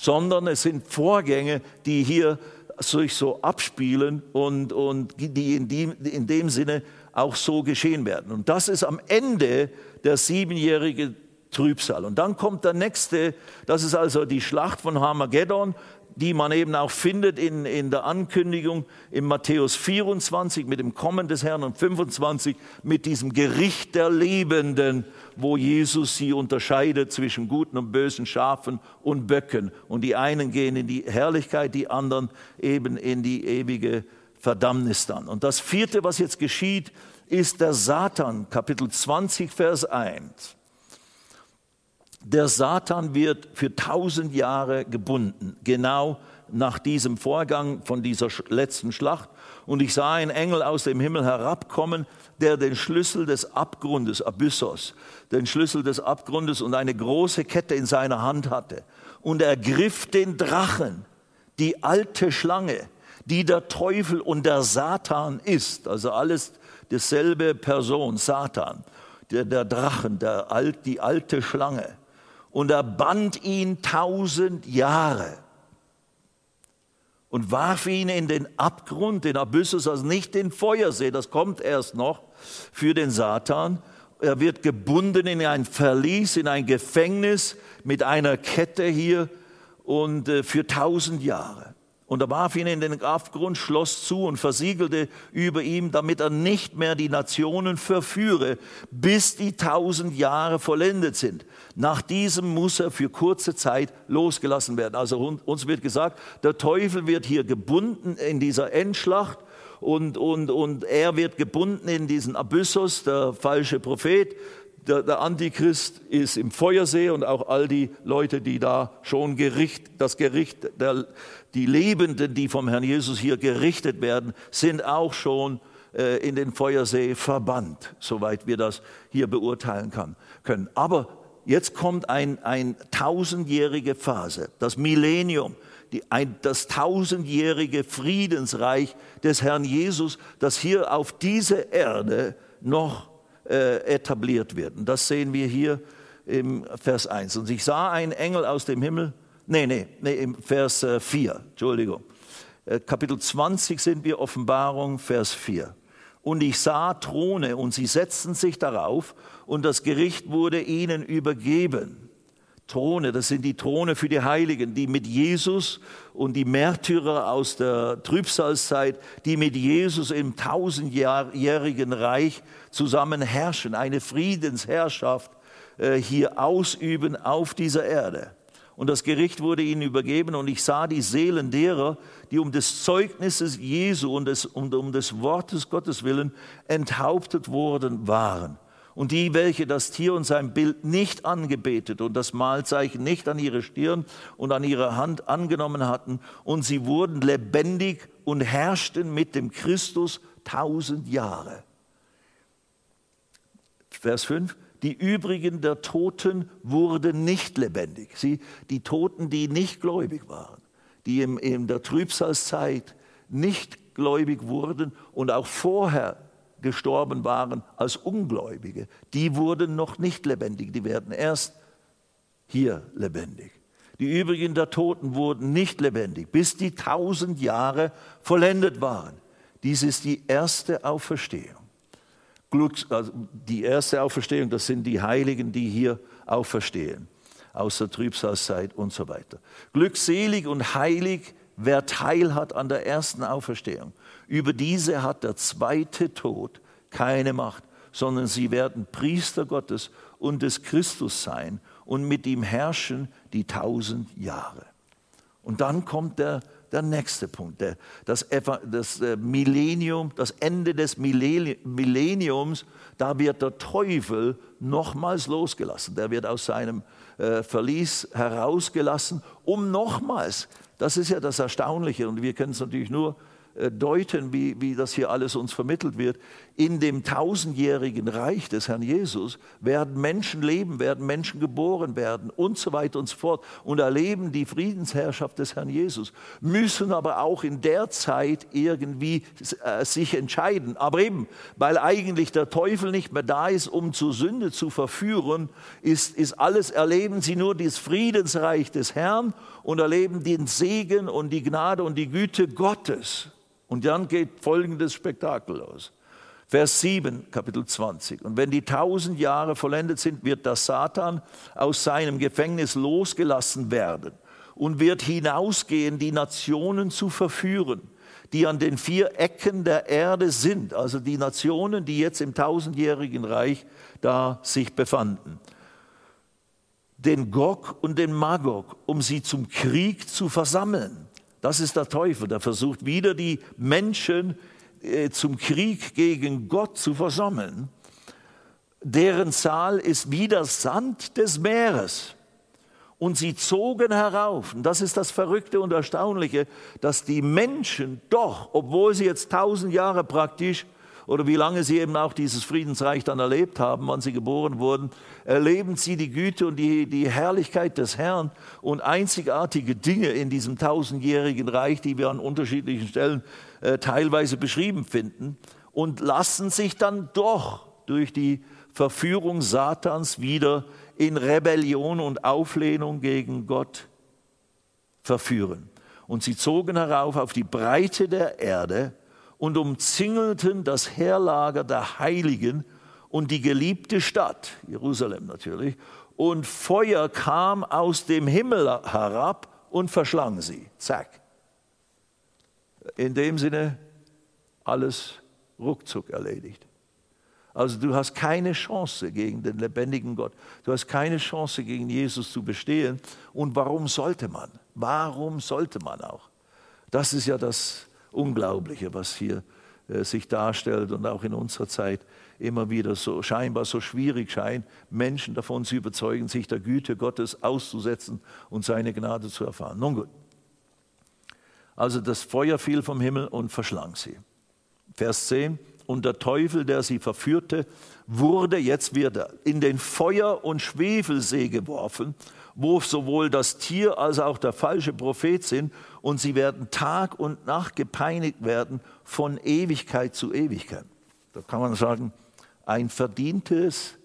S1: sondern es sind Vorgänge, die hier sich so abspielen und, und die in dem, in dem Sinne auch so geschehen werden. Und das ist am Ende der siebenjährige Trübsal. Und dann kommt der nächste, das ist also die Schlacht von Harmageddon die man eben auch findet in, in der Ankündigung in Matthäus 24 mit dem Kommen des Herrn und 25 mit diesem Gericht der Lebenden, wo Jesus sie unterscheidet zwischen guten und bösen Schafen und Böcken. Und die einen gehen in die Herrlichkeit, die anderen eben in die ewige Verdammnis dann. Und das vierte, was jetzt geschieht, ist der Satan, Kapitel 20, Vers 1. Der Satan wird für tausend Jahre gebunden, genau nach diesem Vorgang von dieser letzten Schlacht. Und ich sah einen Engel aus dem Himmel herabkommen, der den Schlüssel des Abgrundes, Abyssos, den Schlüssel des Abgrundes und eine große Kette in seiner Hand hatte. Und er griff den Drachen, die alte Schlange, die der Teufel und der Satan ist, also alles dieselbe Person, Satan, der, der Drachen, der, die alte Schlange und er band ihn tausend Jahre und warf ihn in den Abgrund, den Abyssus, also nicht den Feuersee, das kommt erst noch für den Satan. Er wird gebunden in ein Verlies, in ein Gefängnis mit einer Kette hier und äh, für tausend Jahre. Und er warf ihn in den Abgrund, schloss zu und versiegelte über ihm, damit er nicht mehr die Nationen verführe, bis die tausend Jahre vollendet sind. Nach diesem muss er für kurze Zeit losgelassen werden. Also uns wird gesagt, der Teufel wird hier gebunden in dieser Endschlacht und, und, und er wird gebunden in diesen Abyssos, der falsche Prophet, der, der, Antichrist ist im Feuersee und auch all die Leute, die da schon Gericht, das Gericht, der, die Lebenden, die vom Herrn Jesus hier gerichtet werden, sind auch schon äh, in den Feuersee verbannt, soweit wir das hier beurteilen kann, können. Aber jetzt kommt ein, ein tausendjährige Phase, das Millennium, die, ein, das tausendjährige Friedensreich des Herrn Jesus, das hier auf dieser Erde noch äh, etabliert wird. Und das sehen wir hier im Vers 1. Und ich sah einen Engel aus dem Himmel, nee, nee, nee im Vers 4, äh, Entschuldigung. Äh, Kapitel 20 sind wir Offenbarung, Vers 4. Und ich sah Throne und sie setzten sich darauf und das Gericht wurde ihnen übergeben. Throne, das sind die Throne für die Heiligen, die mit Jesus und die Märtyrer aus der Trübsalzeit, die mit Jesus im tausendjährigen Reich zusammen herrschen, eine Friedensherrschaft äh, hier ausüben auf dieser Erde. Und das Gericht wurde ihnen übergeben und ich sah die Seelen derer, die um des Zeugnisses Jesu und des, um, um des Wortes Gottes willen enthauptet worden waren. Und die, welche das Tier und sein Bild nicht angebetet und das Mahlzeichen nicht an ihre Stirn und an ihre Hand angenommen hatten, und sie wurden lebendig und herrschten mit dem Christus tausend Jahre. Vers 5. Die übrigen der Toten wurden nicht lebendig. Sie, die Toten, die nicht gläubig waren, die in, in der Trübsalzeit nicht gläubig wurden und auch vorher gestorben waren als Ungläubige, die wurden noch nicht lebendig, die werden erst hier lebendig. Die übrigen der Toten wurden nicht lebendig, bis die tausend Jahre vollendet waren. Dies ist die erste Auferstehung. Also die erste Auferstehung, das sind die Heiligen, die hier auferstehen, aus der Trübsalzeit und so weiter. Glückselig und heilig, wer Teil hat an der ersten Auferstehung. Über diese hat der zweite Tod keine Macht, sondern sie werden Priester Gottes und des Christus sein und mit ihm herrschen die tausend Jahre. Und dann kommt der, der nächste Punkt, der, das, das äh, Millennium, das Ende des Millenniums, da wird der Teufel nochmals losgelassen. Der wird aus seinem äh, Verlies herausgelassen, um nochmals, das ist ja das Erstaunliche und wir können es natürlich nur deuten, wie, wie das hier alles uns vermittelt wird. In dem tausendjährigen Reich des Herrn Jesus werden Menschen leben, werden Menschen geboren werden und so weiter und so fort und erleben die Friedensherrschaft des Herrn Jesus, müssen aber auch in der Zeit irgendwie äh, sich entscheiden. Aber eben, weil eigentlich der Teufel nicht mehr da ist, um zur Sünde zu verführen, ist, ist alles, erleben sie nur das Friedensreich des Herrn und erleben den Segen und die Gnade und die Güte Gottes. Und dann geht folgendes Spektakel los. Vers 7, Kapitel 20. Und wenn die tausend Jahre vollendet sind, wird der Satan aus seinem Gefängnis losgelassen werden und wird hinausgehen, die Nationen zu verführen, die an den vier Ecken der Erde sind, also die Nationen, die jetzt im tausendjährigen Reich da sich befanden. Den Gog und den Magog, um sie zum Krieg zu versammeln. Das ist der Teufel, der versucht wieder die Menschen äh, zum Krieg gegen Gott zu versammeln. Deren Zahl ist wie der Sand des Meeres. Und sie zogen herauf. Und das ist das Verrückte und Erstaunliche, dass die Menschen doch, obwohl sie jetzt tausend Jahre praktisch oder wie lange sie eben auch dieses Friedensreich dann erlebt haben, wann sie geboren wurden, erleben sie die Güte und die, die Herrlichkeit des Herrn und einzigartige Dinge in diesem tausendjährigen Reich, die wir an unterschiedlichen Stellen äh, teilweise beschrieben finden und lassen sich dann doch durch die Verführung Satans wieder in Rebellion und Auflehnung gegen Gott verführen. Und sie zogen herauf auf die Breite der Erde und umzingelten das Heerlager der Heiligen und die geliebte Stadt, Jerusalem natürlich, und Feuer kam aus dem Himmel herab und verschlang sie. Zack. In dem Sinne alles ruckzuck erledigt. Also du hast keine Chance gegen den lebendigen Gott. Du hast keine Chance gegen Jesus zu bestehen. Und warum sollte man? Warum sollte man auch? Das ist ja das Unglaubliche, was hier äh, sich darstellt und auch in unserer Zeit immer wieder so scheinbar so schwierig scheint, Menschen davon zu überzeugen, sich der Güte Gottes auszusetzen und seine Gnade zu erfahren. Nun gut. Also das Feuer fiel vom Himmel und verschlang sie. Vers 10. und der Teufel, der sie verführte, wurde, jetzt wird er, in den Feuer- und Schwefelsee geworfen, wo sowohl das Tier als auch der falsche Prophet sind, und sie werden Tag und Nacht gepeinigt werden von Ewigkeit zu Ewigkeit. Da kann man sagen, ein verdientes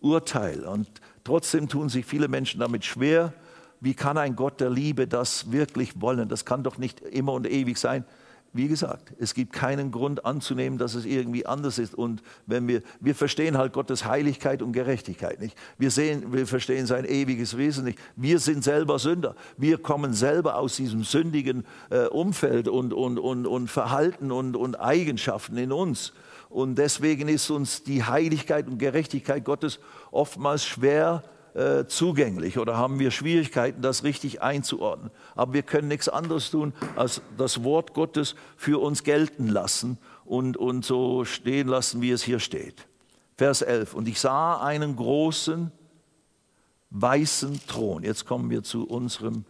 S1: Urteil. Und trotzdem tun sich viele Menschen damit schwer. Wie kann ein Gott der Liebe das wirklich wollen? Das kann doch nicht immer und ewig sein. Wie gesagt, es gibt keinen Grund anzunehmen, dass es irgendwie anders ist. Und wenn wir, wir verstehen halt Gottes Heiligkeit und Gerechtigkeit nicht. Wir sehen, wir verstehen sein ewiges Wesen nicht. Wir sind selber Sünder. Wir kommen selber aus diesem sündigen äh, Umfeld und, und, und, und Verhalten und, und Eigenschaften in uns. Und deswegen ist uns die Heiligkeit und Gerechtigkeit Gottes oftmals schwer äh, zugänglich oder haben wir Schwierigkeiten, das richtig einzuordnen. Aber wir können nichts anderes tun, als das Wort Gottes für uns gelten lassen und, und so stehen lassen, wie es hier steht. Vers 11. Und ich sah einen großen weißen Thron. Jetzt kommen wir zu unserem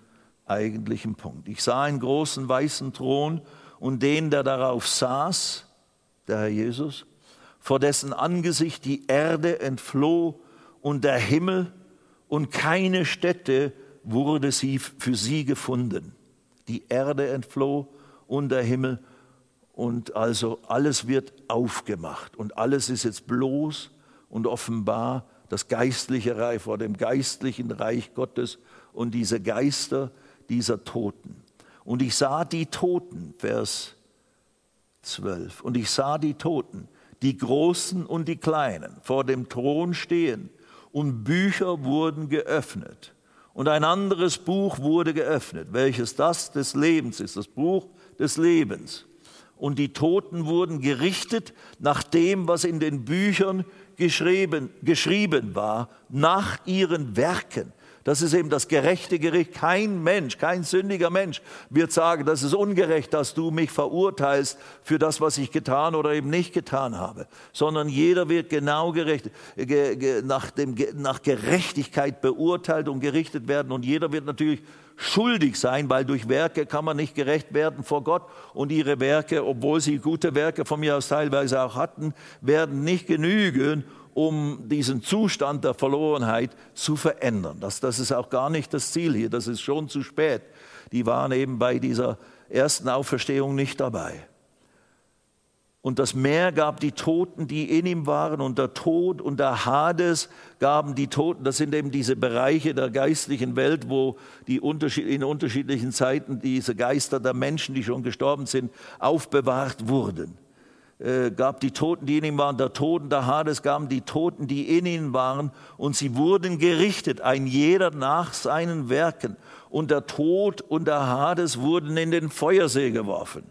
S1: eigentlichen Punkt. Ich sah einen großen weißen Thron und den, der darauf saß, der Herr Jesus, vor dessen Angesicht die Erde entfloh und der Himmel und keine Stätte wurde sie für sie gefunden. Die Erde entfloh und der Himmel und also alles wird aufgemacht und alles ist jetzt bloß und offenbar das geistliche Reich vor dem geistlichen Reich Gottes und diese Geister dieser Toten. Und ich sah die Toten, Vers 12, und ich sah die Toten, die Großen und die Kleinen, vor dem Thron stehen und Bücher wurden geöffnet. Und ein anderes Buch wurde geöffnet, welches das des Lebens ist, das Buch des Lebens. Und die Toten wurden gerichtet nach dem, was in den Büchern geschrieben, geschrieben war, nach ihren Werken. Das ist eben das gerechte Gericht. Kein Mensch, kein sündiger Mensch wird sagen, das ist ungerecht, dass du mich verurteilst für das, was ich getan oder eben nicht getan habe, sondern jeder wird genau gerecht, ge, ge, nach, dem, nach Gerechtigkeit beurteilt und gerichtet werden. Und jeder wird natürlich schuldig sein, weil durch Werke kann man nicht gerecht werden vor Gott. Und ihre Werke, obwohl sie gute Werke von mir aus teilweise auch hatten, werden nicht genügen, um diesen Zustand der Verlorenheit zu verändern. Das, das ist auch gar nicht das Ziel hier, das ist schon zu spät. Die waren eben bei dieser ersten Auferstehung nicht dabei. Und das Meer gab die Toten, die in ihm waren, und der Tod und der Hades gaben die Toten. Das sind eben diese Bereiche der geistlichen Welt, wo die unterschied in unterschiedlichen Zeiten diese Geister der Menschen, die schon gestorben sind, aufbewahrt wurden. Äh, gab die Toten, die in ihm waren, der Toten, der Hades gaben die Toten, die in ihnen waren, und sie wurden gerichtet, ein jeder nach seinen Werken. Und der Tod und der Hades wurden in den Feuersee geworfen.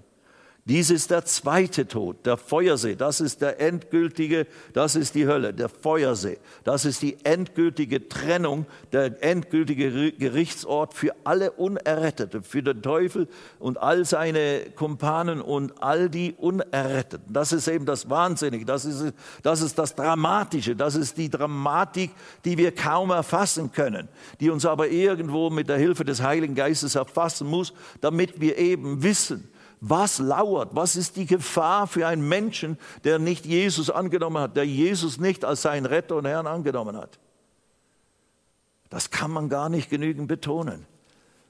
S1: Dies ist der zweite Tod, der Feuersee. Das ist der endgültige, das ist die Hölle, der Feuersee. Das ist die endgültige Trennung, der endgültige Gerichtsort für alle Unerretteten, für den Teufel und all seine Kumpanen und all die Unerretteten. Das ist eben das Wahnsinnige, das ist, das ist das Dramatische, das ist die Dramatik, die wir kaum erfassen können, die uns aber irgendwo mit der Hilfe des Heiligen Geistes erfassen muss, damit wir eben wissen, was lauert? Was ist die Gefahr für einen Menschen, der nicht Jesus angenommen hat, der Jesus nicht als seinen Retter und Herrn angenommen hat? Das kann man gar nicht genügend betonen.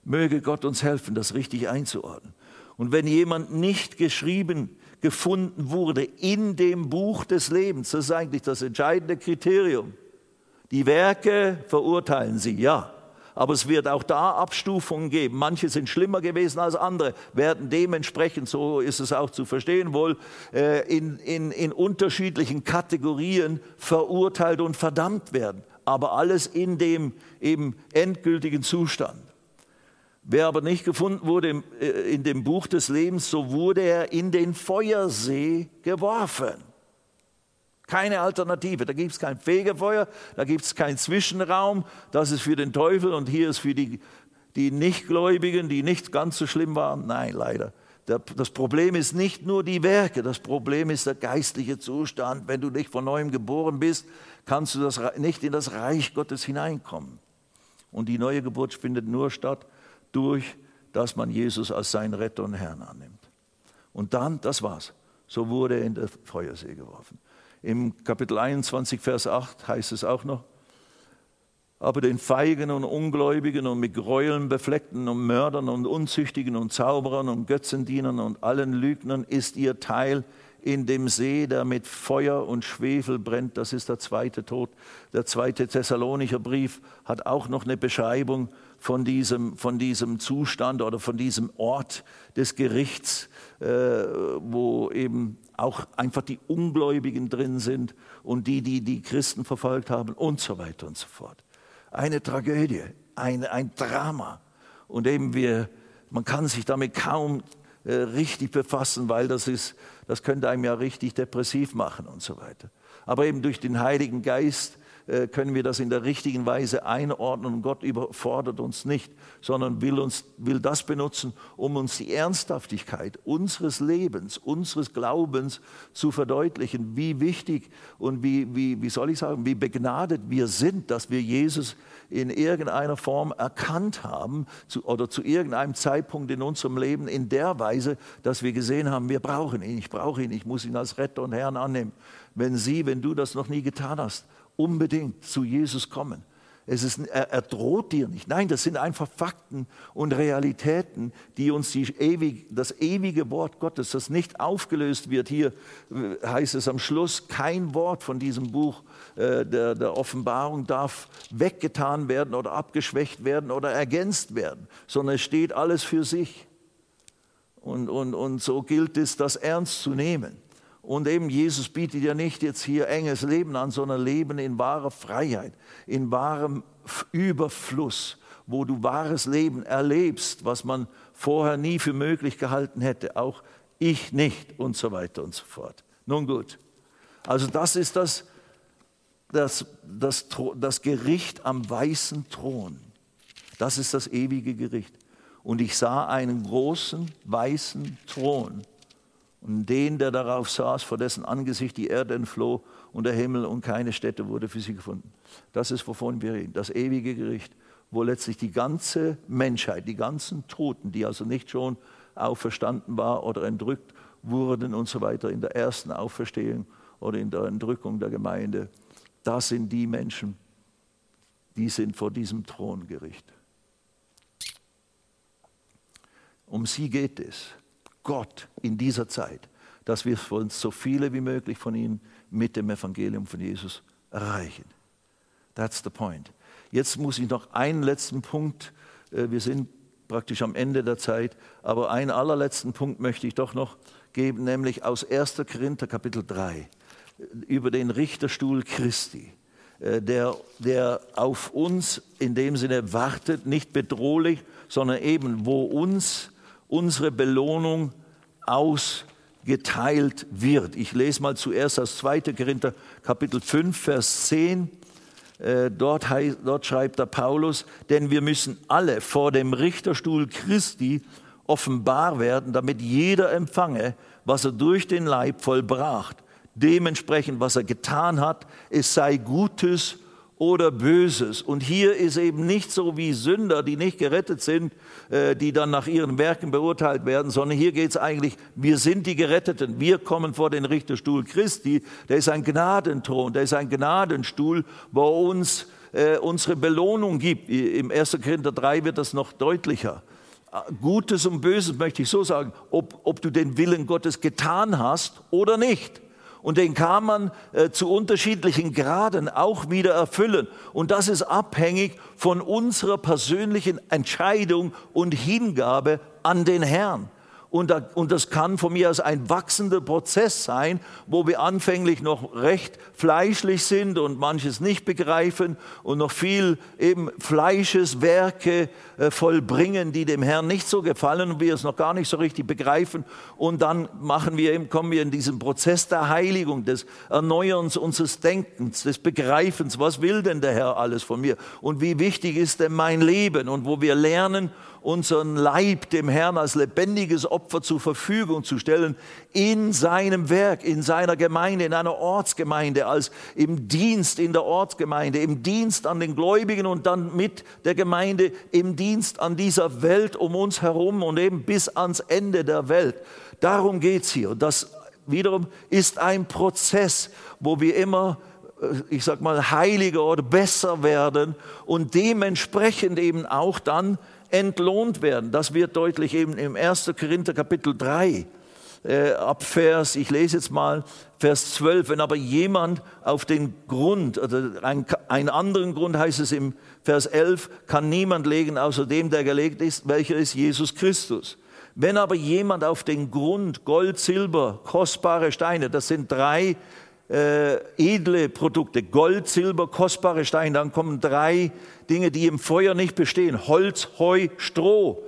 S1: Möge Gott uns helfen, das richtig einzuordnen. Und wenn jemand nicht geschrieben gefunden wurde in dem Buch des Lebens, das ist eigentlich das entscheidende Kriterium. Die Werke verurteilen sie, ja. Aber es wird auch da Abstufungen geben. Manche sind schlimmer gewesen als andere, werden dementsprechend, so ist es auch zu verstehen wohl, äh, in, in, in unterschiedlichen Kategorien verurteilt und verdammt werden. Aber alles in dem eben endgültigen Zustand. Wer aber nicht gefunden wurde äh, in dem Buch des Lebens, so wurde er in den Feuersee geworfen. Keine Alternative. Da gibt es kein Fegefeuer, da gibt es keinen Zwischenraum. Das ist für den Teufel und hier ist für die, die Nichtgläubigen, die nicht ganz so schlimm waren. Nein, leider. Das Problem ist nicht nur die Werke, das Problem ist der geistliche Zustand. Wenn du nicht von neuem geboren bist, kannst du das, nicht in das Reich Gottes hineinkommen. Und die neue Geburt findet nur statt durch, dass man Jesus als seinen Retter und Herrn annimmt. Und dann, das war's. So wurde er in der Feuersee geworfen. Im Kapitel 21, Vers 8 heißt es auch noch, aber den Feigen und Ungläubigen und mit Gräueln befleckten und Mördern und Unzüchtigen und Zauberern und Götzendienern und allen Lügnern ist ihr Teil in dem See, der mit Feuer und Schwefel brennt. Das ist der zweite Tod. Der zweite Thessalonicher Brief hat auch noch eine Beschreibung von diesem, von diesem Zustand oder von diesem Ort des Gerichts, äh, wo eben auch einfach die Ungläubigen drin sind und die, die die Christen verfolgt haben und so weiter und so fort eine Tragödie, ein, ein Drama. Und eben wir, man kann sich damit kaum äh, richtig befassen, weil das, ist, das könnte einem ja richtig depressiv machen und so weiter. Aber eben durch den Heiligen Geist können wir das in der richtigen Weise einordnen und Gott überfordert uns nicht, sondern will, uns, will das benutzen, um uns die Ernsthaftigkeit unseres Lebens, unseres Glaubens zu verdeutlichen, wie wichtig und wie, wie, wie soll ich sagen, wie begnadet wir sind, dass wir Jesus in irgendeiner Form erkannt haben zu, oder zu irgendeinem Zeitpunkt in unserem Leben in der Weise, dass wir gesehen haben, wir brauchen ihn, ich brauche ihn, ich muss ihn als Retter und Herrn annehmen. Wenn Sie, wenn du das noch nie getan hast, unbedingt zu Jesus kommen. Es ist, er, er, droht dir nicht. Nein, das sind einfach Fakten und Realitäten, die uns die ewig, das ewige Wort Gottes, das nicht aufgelöst wird. Hier äh, heißt es am Schluss, kein Wort von diesem Buch äh, der, der Offenbarung darf weggetan werden oder abgeschwächt werden oder ergänzt werden, sondern es steht alles für sich. Und, und, und so gilt es, das ernst zu nehmen. Und eben Jesus bietet ja nicht jetzt hier enges Leben an, sondern Leben in wahrer Freiheit, in wahrem Überfluss, wo du wahres Leben erlebst, was man vorher nie für möglich gehalten hätte, auch ich nicht und so weiter und so fort. Nun gut, also das ist das, das, das, das Gericht am weißen Thron. Das ist das ewige Gericht. Und ich sah einen großen weißen Thron und den, der darauf saß, vor dessen Angesicht die Erde entfloh und der Himmel und keine Stätte wurde für sie gefunden. Das ist, wovon wir reden, das ewige Gericht, wo letztlich die ganze Menschheit, die ganzen Toten, die also nicht schon auferstanden war oder entrückt wurden und so weiter in der ersten Auferstehung oder in der Entrückung der Gemeinde, das sind die Menschen, die sind vor diesem Throngericht. Um sie geht es. Gott in dieser Zeit, dass wir uns so viele wie möglich von ihnen mit dem Evangelium von Jesus erreichen. That's the point. Jetzt muss ich noch einen letzten Punkt, äh, wir sind praktisch am Ende der Zeit, aber einen allerletzten Punkt möchte ich doch noch geben, nämlich aus 1. Korinther Kapitel 3 über den Richterstuhl Christi, äh, der, der auf uns in dem Sinne wartet, nicht bedrohlich, sondern eben wo uns unsere Belohnung ausgeteilt wird. Ich lese mal zuerst aus 2. Korinther Kapitel 5, Vers 10. Äh, dort, heißt, dort schreibt der Paulus, denn wir müssen alle vor dem Richterstuhl Christi offenbar werden, damit jeder empfange, was er durch den Leib vollbracht. Dementsprechend, was er getan hat, es sei Gutes oder Böses. Und hier ist eben nicht so wie Sünder, die nicht gerettet sind, äh, die dann nach ihren Werken beurteilt werden, sondern hier geht es eigentlich, wir sind die Geretteten, wir kommen vor den Richterstuhl Christi, der ist ein Gnadenthron, der ist ein Gnadenstuhl, wo uns äh, unsere Belohnung gibt. Im 1. Korinther 3 wird das noch deutlicher. Äh, Gutes und Böses möchte ich so sagen, ob, ob du den Willen Gottes getan hast oder nicht und den kann man äh, zu unterschiedlichen Graden auch wieder erfüllen. Und das ist abhängig von unserer persönlichen Entscheidung und Hingabe an den Herrn. Und, da, und das kann von mir aus ein wachsender Prozess sein, wo wir anfänglich noch recht fleischlich sind und manches nicht begreifen und noch viel eben Fleischeswerke äh, vollbringen, die dem Herrn nicht so gefallen und wir es noch gar nicht so richtig begreifen. Und dann machen wir eben, kommen wir in diesen Prozess der Heiligung, des Erneuerns unseres Denkens, des Begreifens. Was will denn der Herr alles von mir? Und wie wichtig ist denn mein Leben? Und wo wir lernen, unseren Leib dem Herrn als lebendiges Opfer zur Verfügung zu stellen, in seinem Werk, in seiner Gemeinde, in einer Ortsgemeinde, als im Dienst in der Ortsgemeinde, im Dienst an den Gläubigen und dann mit der Gemeinde im Dienst an dieser Welt um uns herum und eben bis ans Ende der Welt. Darum geht es hier. Das wiederum ist ein Prozess, wo wir immer äh, ich sag mal, heiliger oder besser werden und dementsprechend eben auch dann entlohnt werden. Das wird deutlich eben im 1. Korinther Kapitel 3 äh, ab Vers, ich lese jetzt mal Vers 12, wenn aber jemand auf den Grund, oder ein, einen anderen Grund heißt es im Vers 11, kann niemand legen außer dem, der gelegt ist, welcher ist Jesus Christus. Wenn aber jemand auf den Grund Gold, Silber, kostbare Steine, das sind drei äh, edle Produkte, Gold, Silber, kostbare Steine, dann kommen drei Dinge, die im Feuer nicht bestehen, Holz, Heu, Stroh.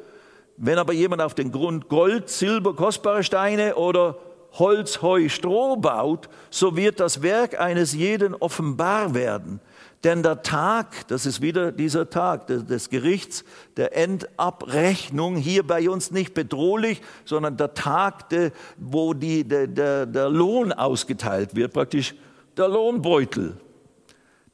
S1: Wenn aber jemand auf den Grund Gold, Silber, kostbare Steine oder Holz, Heu, Stroh baut, so wird das Werk eines jeden offenbar werden. Denn der Tag, das ist wieder dieser Tag des Gerichts, der Endabrechnung, hier bei uns nicht bedrohlich, sondern der Tag, wo die, der, der, der Lohn ausgeteilt wird, praktisch der Lohnbeutel.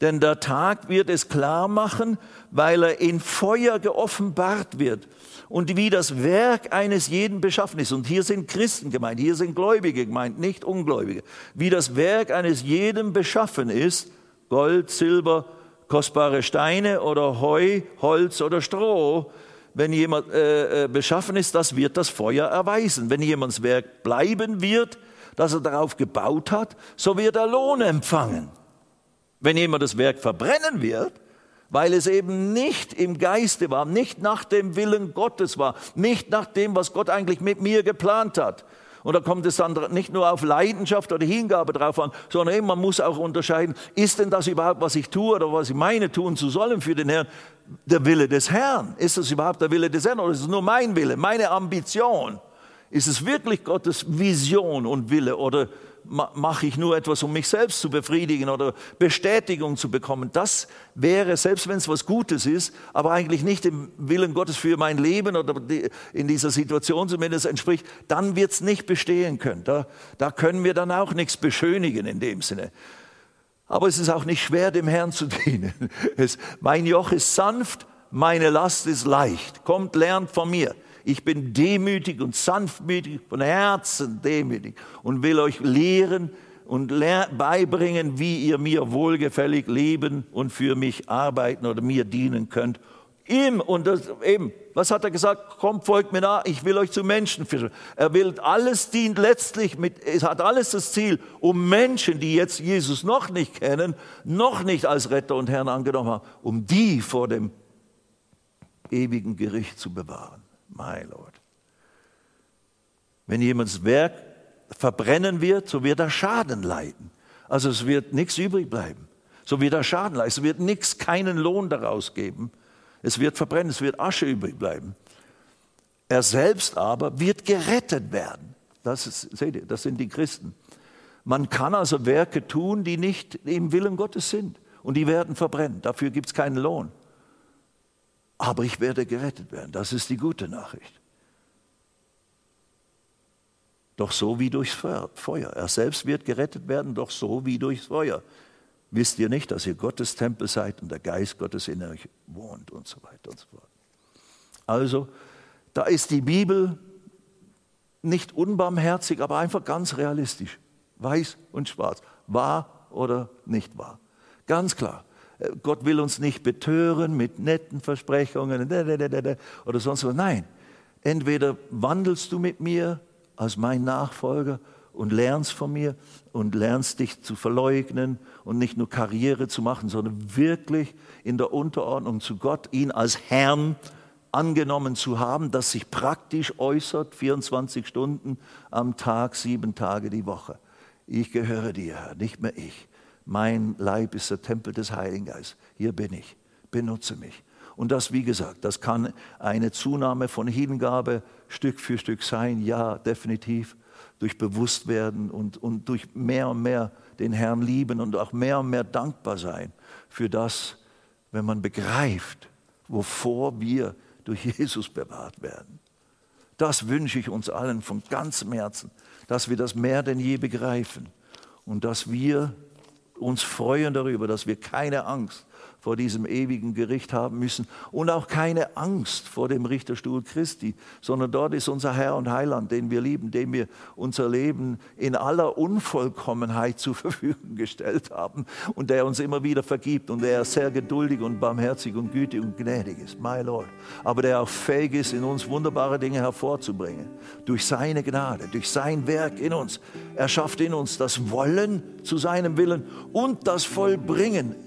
S1: Denn der Tag wird es klar machen, weil er in Feuer geoffenbart wird und wie das Werk eines jeden beschaffen ist. Und hier sind Christen gemeint, hier sind Gläubige gemeint, nicht Ungläubige. Wie das Werk eines jeden beschaffen ist, Gold, Silber, kostbare Steine oder Heu, Holz oder Stroh. Wenn jemand äh, äh, beschaffen ist, das wird das Feuer erweisen. Wenn jemands Werk bleiben wird, das er darauf gebaut hat, so wird er Lohn empfangen. Wenn jemand das Werk verbrennen wird, weil es eben nicht im Geiste war, nicht nach dem Willen Gottes war, nicht nach dem, was Gott eigentlich mit mir geplant hat, und da kommt es dann nicht nur auf Leidenschaft oder Hingabe drauf an, sondern eben, man muss auch unterscheiden, ist denn das überhaupt, was ich tue oder was ich meine tun zu sollen für den Herrn, der Wille des Herrn? Ist das überhaupt der Wille des Herrn oder ist es nur mein Wille, meine Ambition? Ist es wirklich Gottes Vision und Wille oder mache ich nur etwas, um mich selbst zu befriedigen oder Bestätigung zu bekommen. Das wäre, selbst wenn es was Gutes ist, aber eigentlich nicht dem Willen Gottes für mein Leben oder in dieser Situation zumindest entspricht, dann wird es nicht bestehen können. Da, da können wir dann auch nichts beschönigen in dem Sinne. Aber es ist auch nicht schwer, dem Herrn zu dienen. Es, mein Joch ist sanft, meine Last ist leicht. Kommt, lernt von mir. Ich bin demütig und sanftmütig, von Herzen demütig und will euch lehren und beibringen, wie ihr mir wohlgefällig leben und für mich arbeiten oder mir dienen könnt. Ihm und das, eben, was hat er gesagt? Kommt, folgt mir nach, ich will euch zu Menschen führen. Er will, alles dient letztlich mit, es hat alles das Ziel, um Menschen, die jetzt Jesus noch nicht kennen, noch nicht als Retter und Herrn angenommen haben, um die vor dem ewigen Gericht zu bewahren. My Lord. Wenn jemands Werk verbrennen wird, so wird er Schaden leiden. Also es wird nichts übrig bleiben. So wird er Schaden leiden. Es wird nichts, keinen Lohn daraus geben. Es wird verbrennen, es wird Asche übrig bleiben. Er selbst aber wird gerettet werden. Das, ist, seht ihr, das sind die Christen. Man kann also Werke tun, die nicht im Willen Gottes sind. Und die werden verbrennen. Dafür gibt es keinen Lohn aber ich werde gerettet werden. Das ist die gute Nachricht. Doch so wie durchs Feuer. Er selbst wird gerettet werden, doch so wie durchs Feuer. Wisst ihr nicht, dass ihr Gottes Tempel seid und der Geist Gottes in euch wohnt und so weiter und so fort. Also, da ist die Bibel nicht unbarmherzig, aber einfach ganz realistisch. Weiß und schwarz. Wahr oder nicht wahr. Ganz klar. Gott will uns nicht betören mit netten Versprechungen oder sonst was. Nein, entweder wandelst du mit mir als mein Nachfolger und lernst von mir und lernst dich zu verleugnen und nicht nur Karriere zu machen, sondern wirklich in der Unterordnung zu Gott, ihn als Herrn angenommen zu haben, das sich praktisch äußert, 24 Stunden am Tag, sieben Tage die Woche. Ich gehöre dir, Herr, nicht mehr ich. Mein Leib ist der Tempel des Heiligen Geistes. Hier bin ich. Benutze mich. Und das, wie gesagt, das kann eine Zunahme von Hingabe Stück für Stück sein. Ja, definitiv. Durch Bewusstwerden und, und durch mehr und mehr den Herrn lieben und auch mehr und mehr dankbar sein für das, wenn man begreift, wovor wir durch Jesus bewahrt werden. Das wünsche ich uns allen von ganzem Herzen, dass wir das mehr denn je begreifen und dass wir uns freuen darüber, dass wir keine Angst vor diesem ewigen Gericht haben müssen. Und auch keine Angst vor dem Richterstuhl Christi, sondern dort ist unser Herr und Heiland, den wir lieben, dem wir unser Leben in aller Unvollkommenheit zur Verfügung gestellt haben und der uns immer wieder vergibt und der sehr geduldig und barmherzig und gütig und gnädig ist, my Lord, aber der auch fähig ist, in uns wunderbare Dinge hervorzubringen, durch seine Gnade, durch sein Werk in uns. Er schafft in uns das Wollen zu seinem Willen und das Vollbringen